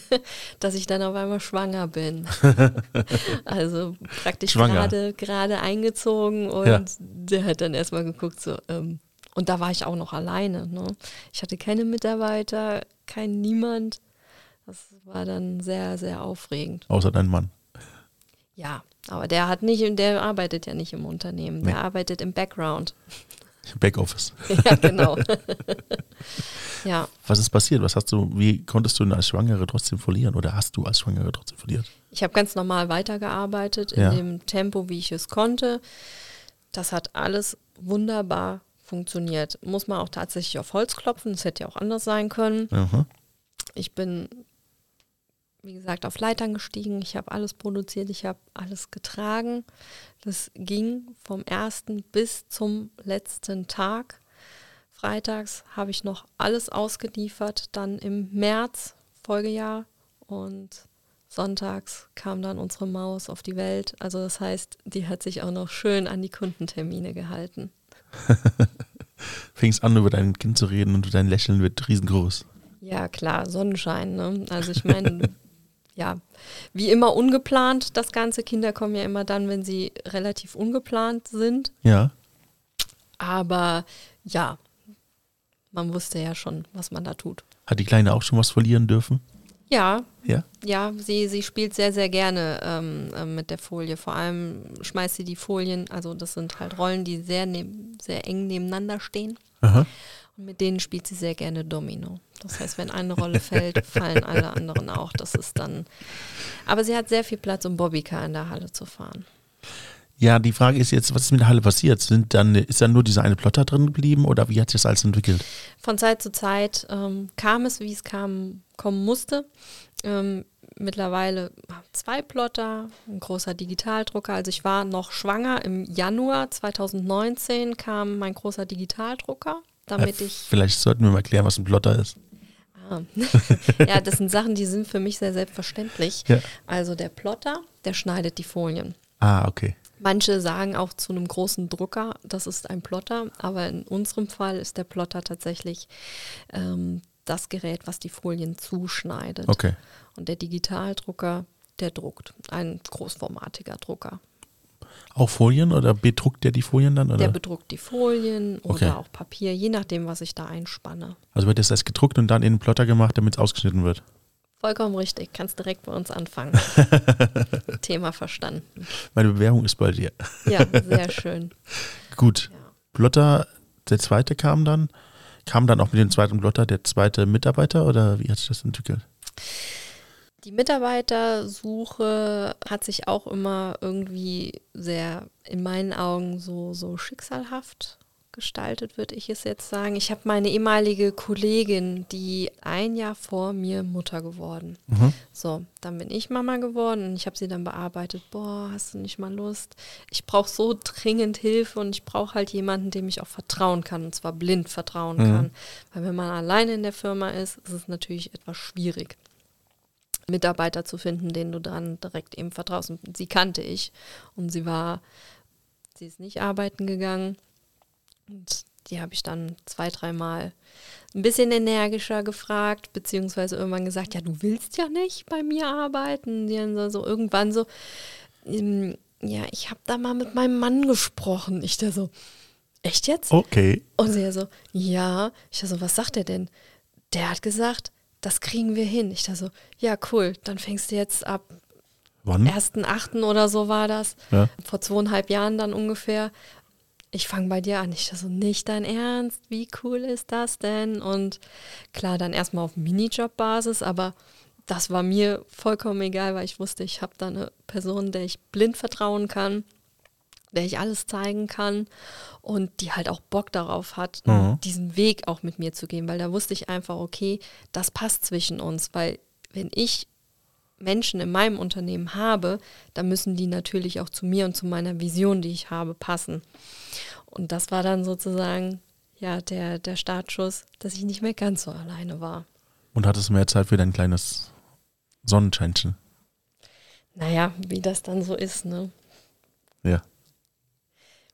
dass ich dann auf einmal schwanger bin. also praktisch gerade gerade eingezogen und ja. der hat dann erstmal geguckt, so, ähm, und da war ich auch noch alleine. Ne? Ich hatte keine Mitarbeiter, kein Niemand. Das war dann sehr, sehr aufregend.
Außer dein Mann.
Ja, aber der hat nicht, der arbeitet ja nicht im Unternehmen. Nee. Der arbeitet im Background.
Backoffice.
ja, genau. ja.
Was ist passiert? Was hast du, wie konntest du als Schwangere trotzdem verlieren oder hast du als Schwangere trotzdem verliert?
Ich habe ganz normal weitergearbeitet in ja. dem Tempo, wie ich es konnte. Das hat alles wunderbar funktioniert. Muss man auch tatsächlich auf Holz klopfen, das hätte ja auch anders sein können. Aha. Ich bin, wie gesagt, auf Leitern gestiegen, ich habe alles produziert, ich habe alles getragen. Das ging vom ersten bis zum letzten Tag. Freitags habe ich noch alles ausgeliefert, dann im März, Folgejahr und sonntags kam dann unsere Maus auf die Welt. Also das heißt, die hat sich auch noch schön an die Kundentermine gehalten.
Fängst an, über dein Kind zu reden und dein Lächeln wird riesengroß.
Ja, klar, Sonnenschein. Ne? Also ich meine, ja, wie immer ungeplant das Ganze. Kinder kommen ja immer dann, wenn sie relativ ungeplant sind.
Ja.
Aber ja, man wusste ja schon, was man da tut.
Hat die Kleine auch schon was verlieren dürfen?
Ja.
Ja?
Ja, sie, sie spielt sehr, sehr gerne ähm, äh, mit der Folie. Vor allem schmeißt sie die Folien, also das sind halt Rollen, die sehr, ne sehr eng nebeneinander stehen. Aha. Und mit denen spielt sie sehr gerne Domino. Das heißt, wenn eine Rolle fällt, fallen alle anderen auch. Das ist dann. Aber sie hat sehr viel Platz, um Bobbycar in der Halle zu fahren.
Ja, die Frage ist jetzt, was ist mit der Halle passiert? Sind dann, ist dann nur dieser eine Plotter drin geblieben oder wie hat sich das alles entwickelt?
Von Zeit zu Zeit ähm, kam es, wie es kam, kommen musste. Ähm, mittlerweile zwei Plotter, ein großer Digitaldrucker. Also ich war noch schwanger. Im Januar 2019 kam mein großer Digitaldrucker, damit
ja,
ich.
Vielleicht sollten wir mal erklären, was ein Plotter ist.
Ah. ja, das sind Sachen, die sind für mich sehr selbstverständlich. Ja. Also der Plotter, der schneidet die Folien.
Ah, okay.
Manche sagen auch zu einem großen Drucker, das ist ein Plotter, aber in unserem Fall ist der Plotter tatsächlich ähm, das Gerät, was die Folien zuschneidet.
Okay.
Und der Digitaldrucker, der druckt. Ein großformatiger Drucker.
Auch Folien oder bedruckt der die Folien dann? Oder?
Der bedruckt die Folien
Okay.
oder auch Papier, je nachdem, was ich da einspanne.
also wird das erst gedruckt und dann in den Plotter gemacht, damit es ausgeschnitten wird.
Vollkommen richtig, kannst direkt bei uns anfangen. Thema verstanden.
Meine Bewerbung ist bei dir.
Ja, sehr schön.
Gut.
Ja.
Plotter, der zweite kam dann. Kam dann auch mit dem zweiten Plotter der zweite Mitarbeiter oder wie hat sich das entwickelt?
Die Mitarbeitersuche hat sich auch immer irgendwie sehr in meinen Augen so, so schicksalhaft gestaltet, würde ich es jetzt sagen. Ich habe meine ehemalige Kollegin, die ein Jahr vor mir Mutter geworden.
Mhm.
So, dann bin ich Mama geworden und ich habe sie dann bearbeitet. Boah, hast du nicht mal Lust? Ich brauche so dringend Hilfe und ich brauche halt jemanden, dem ich auch vertrauen kann und zwar blind vertrauen
Mhm.
kann. Weil wenn man alleine in der Firma ist, ist es natürlich etwas schwierig. Mitarbeiter zu finden, denen du dann direkt eben vertraust. Und sie kannte ich und sie war, sie ist nicht arbeiten gegangen. Und die habe ich dann zwei, dreimal ein bisschen energischer gefragt, beziehungsweise irgendwann gesagt, ja, du willst ja nicht bei mir arbeiten. Die haben so, so irgendwann so, ähm, ja, ich habe da mal mit meinem Mann gesprochen. Ich da so, echt jetzt?
Okay.
Und sie so, ja. Ich da so, was sagt er denn? Der hat gesagt, das kriegen wir hin. Ich da so, ja, cool, dann fängst du jetzt ab
Wann?
1.8. oder so war das,
Ja.
vor zweieinhalb Jahren dann ungefähr. Ich fange bei dir an. Ich so, nicht dein Ernst, wie cool ist das denn? Und klar, dann erstmal auf Minijob-Basis, aber das war mir vollkommen egal, weil ich wusste, ich habe da eine Person, der ich blind vertrauen kann, der ich alles zeigen kann und die halt auch Bock darauf hat,
Mhm.
diesen Weg auch mit mir zu gehen, weil da wusste ich einfach, okay, das passt zwischen uns, weil wenn ich Menschen in meinem Unternehmen habe, dann müssen die natürlich auch zu mir und zu meiner Vision, die ich habe, passen. Und das war dann sozusagen ja der, der Startschuss, dass ich nicht mehr ganz so alleine war.
Und hattest mehr Zeit für dein kleines Sonnenscheinchen.
Naja, wie das dann so ist, ne?
Ja.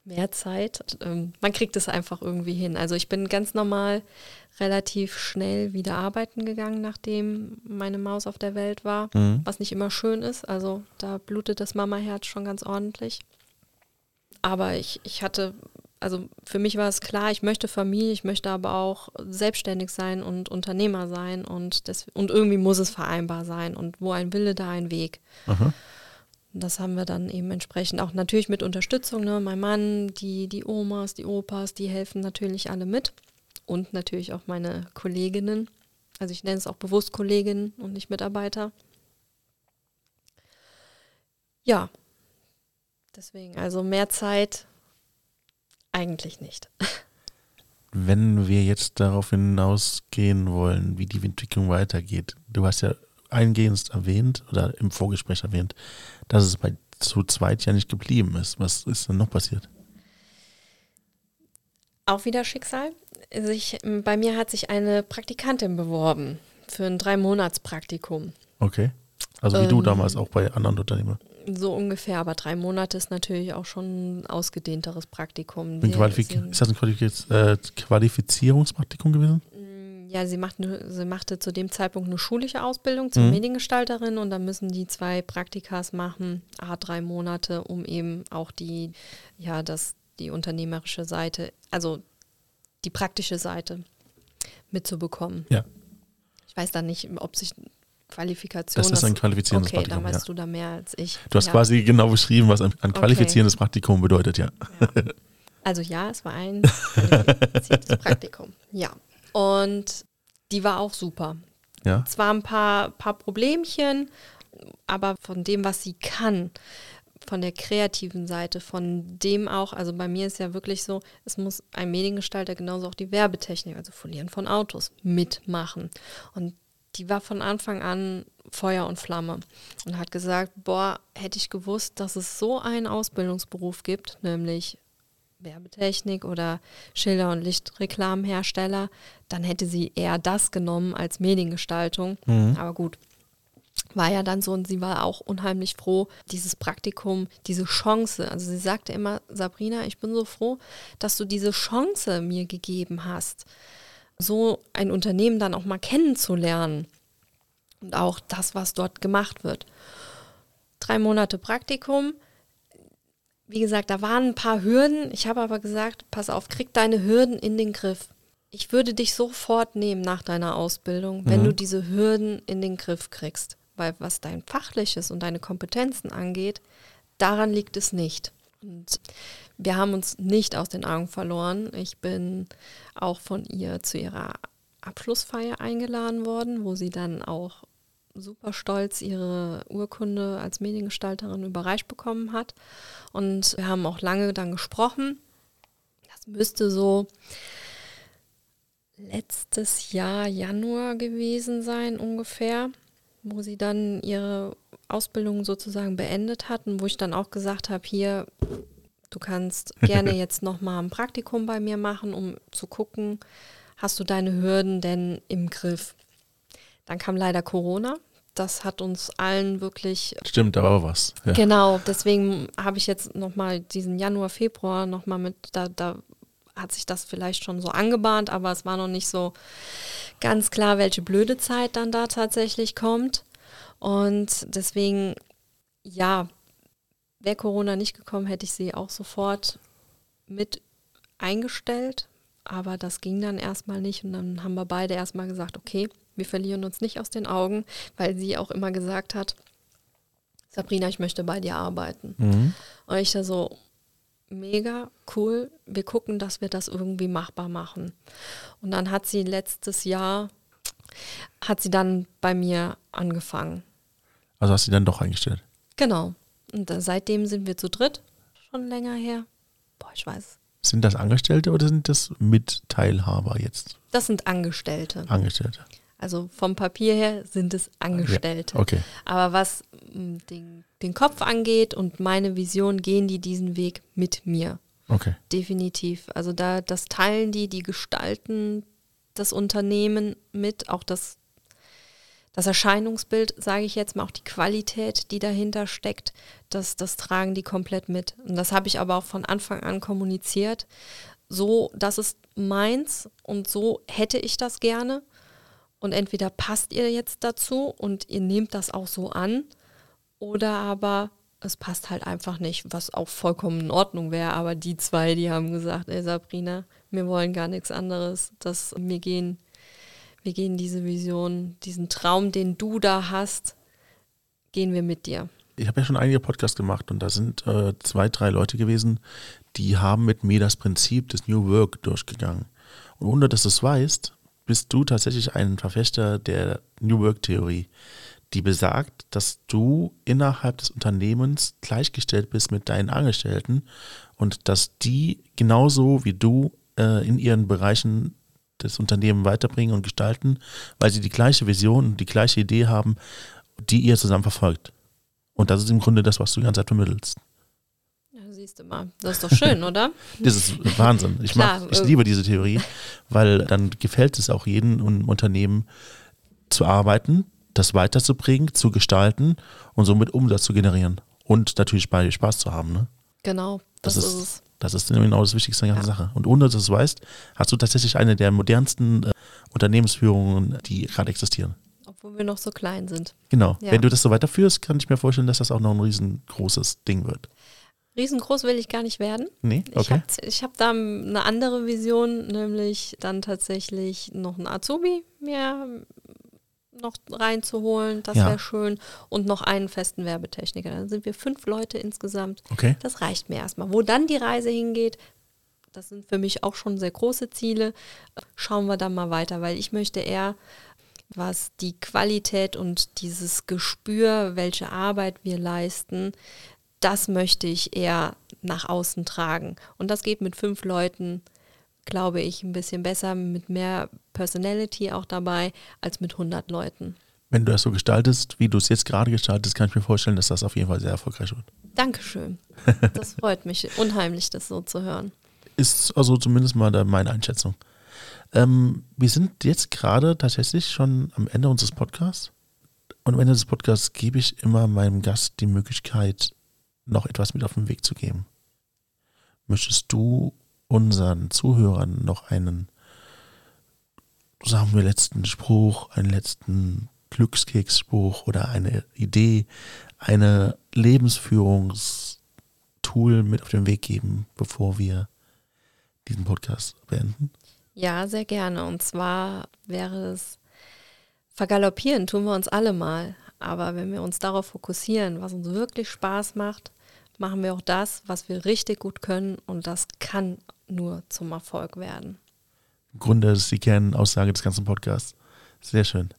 Mehr Zeit. Ähm, man kriegt es einfach irgendwie hin. Also ich bin ganz normal relativ schnell wieder arbeiten gegangen, nachdem meine Maus auf der Welt war,
Mhm.
was nicht immer schön ist. Also da blutet das Mamaherz schon ganz ordentlich. Aber ich, ich hatte, also für mich war es klar, ich möchte Familie, ich möchte aber auch selbstständig sein und Unternehmer sein und, das, und irgendwie muss es vereinbar sein. Und wo ein Wille, da ein Weg.
Aha.
Das haben wir dann eben entsprechend auch natürlich mit Unterstützung. Ne? Mein Mann, die, die Omas, die Opas, die helfen natürlich alle mit. Und natürlich auch meine Kolleginnen. Also ich nenne es auch bewusst Kolleginnen und nicht Mitarbeiter. Ja, deswegen, also mehr Zeit eigentlich nicht.
Wenn wir jetzt darauf hinausgehen wollen, wie die Entwicklung weitergeht, du hast ja eingehend erwähnt oder im Vorgespräch erwähnt, dass es bei zu zweit ja nicht geblieben ist. Was ist denn noch passiert?
Auch wieder Schicksal. Sich, bei mir hat sich eine Praktikantin beworben für ein Drei-Monats-Praktikum.
Okay. Also wie du
Ähm,
damals auch bei anderen Unternehmen.
So ungefähr, aber drei Monate ist natürlich auch schon ein ausgedehnteres Praktikum.
Qualifik ist das ein Qualifiz äh, Qualifizierungspraktikum gewesen?
Mm, Ja, sie, macht sie machte zu dem Zeitpunkt eine schulische Ausbildung zur
Mhm.
Mediengestalterin und dann müssen die zwei Praktikas machen, a drei Monate, um eben auch die, ja, das, die unternehmerische Seite, also die praktische Seite mitzubekommen.
Ja.
Ich weiß dann nicht, ob sich Qualifikation.
Das ist ein qualifizierendes
Okay,
Praktikum,
weißt du da mehr als ich.
Du hast
ja.
quasi genau beschrieben, was ein, ein qualifizierendes Praktikum bedeutet, ja.
Also ja, es war ein qualifiziertes Praktikum. Ja. Und die war auch super.
Ja.
Zwar ein paar, paar Problemchen, aber von dem, was sie kann, von der kreativen Seite, von dem auch, also bei mir ist ja wirklich so, es muss ein Mediengestalter genauso auch die Werbetechnik, also Folieren von Autos, mitmachen. Und die war von Anfang an Feuer und Flamme und hat gesagt, boah, hätte ich gewusst, dass es so einen Ausbildungsberuf gibt, nämlich Werbetechnik oder Schilder- und Lichtreklamenhersteller, dann hätte sie eher das genommen als Mediengestaltung.
Mhm.
Aber gut, war ja dann so und sie war auch unheimlich froh, dieses Praktikum, diese Chance. Also sie sagte immer, Sabrina, ich bin so froh, dass du diese Chance mir gegeben hast, so ein Unternehmen dann auch mal kennenzulernen und auch das, was dort gemacht wird. drei Monate Praktikum. Wie gesagt, da waren ein paar Hürden. Ich habe aber gesagt, pass auf, krieg deine Hürden in den Griff. Ich würde dich sofort nehmen nach deiner Ausbildung, wenn
Mhm.
du diese Hürden in den Griff kriegst. Weil was dein Fachliches und deine Kompetenzen angeht, daran liegt es nicht. Und wir haben uns nicht aus den Augen verloren. Ich bin auch von ihr zu ihrer Abschlussfeier eingeladen worden, wo sie dann auch super stolz ihre Urkunde als Mediengestalterin überreicht bekommen hat. Und wir haben auch lange dann gesprochen. Das müsste so letztes Jahr Januar gewesen sein ungefähr, wo sie dann ihre Ausbildung sozusagen beendet hatten, wo ich dann auch gesagt habe, hier, du kannst gerne jetzt nochmal ein Praktikum bei mir machen, um zu gucken, hast du deine Hürden denn im Griff? Dann kam leider Corona. Das hat uns allen wirklich
Stimmt, da war was. Ja.
Genau, deswegen habe ich jetzt nochmal diesen Januar, Februar nochmal mit, da, da hat sich das vielleicht schon so angebahnt, aber es war noch nicht so ganz klar, welche blöde Zeit dann da tatsächlich kommt. Und deswegen, ja, wäre Corona nicht gekommen, hätte ich sie auch sofort mit eingestellt. Aber das ging dann erstmal nicht. Und dann haben wir beide erstmal gesagt, okay, wir verlieren uns nicht aus den Augen, weil sie auch immer gesagt hat, Sabrina, ich möchte bei dir arbeiten.
Mhm.
Und ich da so, mega cool, wir gucken, dass wir das irgendwie machbar machen. Und dann hat sie letztes Jahr, hat sie dann bei mir angefangen.
Also hast du die dann doch eingestellt.
Genau. Und seitdem sind wir zu dritt, schon länger her. Boah, ich weiß.
Sind das Angestellte oder sind das Mitteilhaber jetzt?
Das sind Angestellte.
Angestellte.
Also vom Papier her sind es Angestellte.
Okay.
Aber was mh, den, den Kopf angeht und meine Vision, gehen die diesen Weg mit mir.
Okay.
Definitiv. Also da das teilen die, die gestalten das Unternehmen mit, auch das, das Erscheinungsbild, sage ich jetzt mal, auch die Qualität, die dahinter steckt, das, das tragen die komplett mit. Und das habe ich aber auch von Anfang an kommuniziert. So, das ist meins und so hätte ich das gerne. Und entweder passt ihr jetzt dazu und ihr nehmt das auch so an, oder aber es passt halt einfach nicht, was auch vollkommen in Ordnung wäre. Aber die zwei, die haben gesagt, ey Sabrina, wir wollen gar nichts anderes. Das, wir, gehen, wir gehen diese Vision, diesen Traum, den du da hast, gehen wir mit dir.
Ich habe ja schon einige Podcasts gemacht und da sind äh, zwei, drei Leute gewesen, die haben mit mir das Prinzip des New Work durchgegangen. Und ohne dass du es weißt, bist du tatsächlich ein Verfechter der New Work-Theorie, die besagt, dass du innerhalb des Unternehmens gleichgestellt bist mit deinen Angestellten und dass die genauso wie du äh, in ihren Bereichen das Unternehmen weiterbringen und gestalten, weil sie die gleiche Vision und die gleiche Idee haben, die ihr zusammen verfolgt. Und das ist im Grunde das, was du die ganze Zeit vermittelst.
Ja, siehst du mal. Das ist doch schön, oder?
Das ist Wahnsinn. Ich, mag,
Klar,
ich
äh,
liebe diese Theorie, weil dann gefällt es auch jedem im Unternehmen zu arbeiten, das weiterzubringen, zu gestalten und somit Umsatz zu generieren. Und natürlich bei Spaß zu haben. Ne?
Genau, das,
Das
ist,
ist-
es.
Das ist genau das Wichtigste an der ganzen
Ja.
Sache. Und ohne dass du es weißt, hast du tatsächlich eine der modernsten äh, Unternehmensführungen, die gerade existieren.
Obwohl wir noch so klein sind.
Genau.
Ja.
Wenn du das so weiterführst, kann ich mir vorstellen, dass das auch noch ein riesengroßes Ding wird.
Riesengroß will ich gar nicht werden.
Nee?
Ich
Okay.
habe ich hab da eine andere Vision, nämlich dann tatsächlich noch einen Azubi mir noch reinzuholen. Das
Ja.
wäre schön. Und noch einen festen Werbetechniker. Dann sind wir fünf Leute insgesamt.
Okay.
Das reicht mir erstmal. Wo dann die Reise hingeht, das sind für mich auch schon sehr große Ziele. Schauen wir dann mal weiter, weil ich möchte eher, was die Qualität und dieses Gespür, welche Arbeit wir leisten, das möchte ich eher nach außen tragen. Und das geht mit fünf Leuten, glaube ich, ein bisschen besser, mit mehr Personality auch dabei, als mit 100 Leuten.
Wenn du das so gestaltest, wie du es jetzt gerade gestaltest, kann ich mir vorstellen, dass das auf jeden Fall sehr erfolgreich wird.
Dankeschön. Das freut mich unheimlich, das so zu hören.
Ist also zumindest mal meine Einschätzung. Ähm, wir sind jetzt gerade tatsächlich schon am Ende unseres Podcasts. Und am Ende des Podcasts gebe ich immer meinem Gast die Möglichkeit, noch etwas mit auf den Weg zu geben. Möchtest du unseren Zuhörern noch einen, sagen wir, letzten Spruch, einen letzten Glückskeksspruch oder eine Idee, eine Lebensführungstool mit auf den Weg geben, bevor wir diesen Podcast beenden?
Ja, sehr gerne. Und zwar wäre es, vergaloppieren tun wir uns alle mal. Aber wenn wir uns darauf fokussieren, was uns wirklich Spaß macht, machen wir auch das, was wir richtig gut können. Und das kann nur zum Erfolg werden.
Im Grunde ist die Kernaussage des ganzen Podcasts. Sehr schön.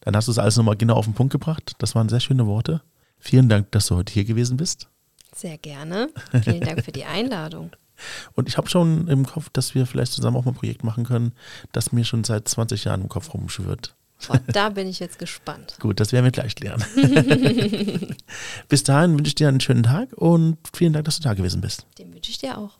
Dann hast du es alles nochmal genau auf den Punkt gebracht. Das waren sehr schöne Worte. Vielen Dank, dass du heute hier gewesen bist.
Sehr gerne. Vielen Dank für die Einladung.
Und ich habe schon im Kopf, dass wir vielleicht zusammen auch mal ein Projekt machen können, das mir schon seit 20 Jahren im Kopf rumschwirrt.
Oh, da bin ich jetzt gespannt.
Gut, das werden wir gleich klären. Bis dahin wünsche ich dir einen schönen Tag und vielen Dank, dass du da gewesen bist.
Den wünsche ich dir auch.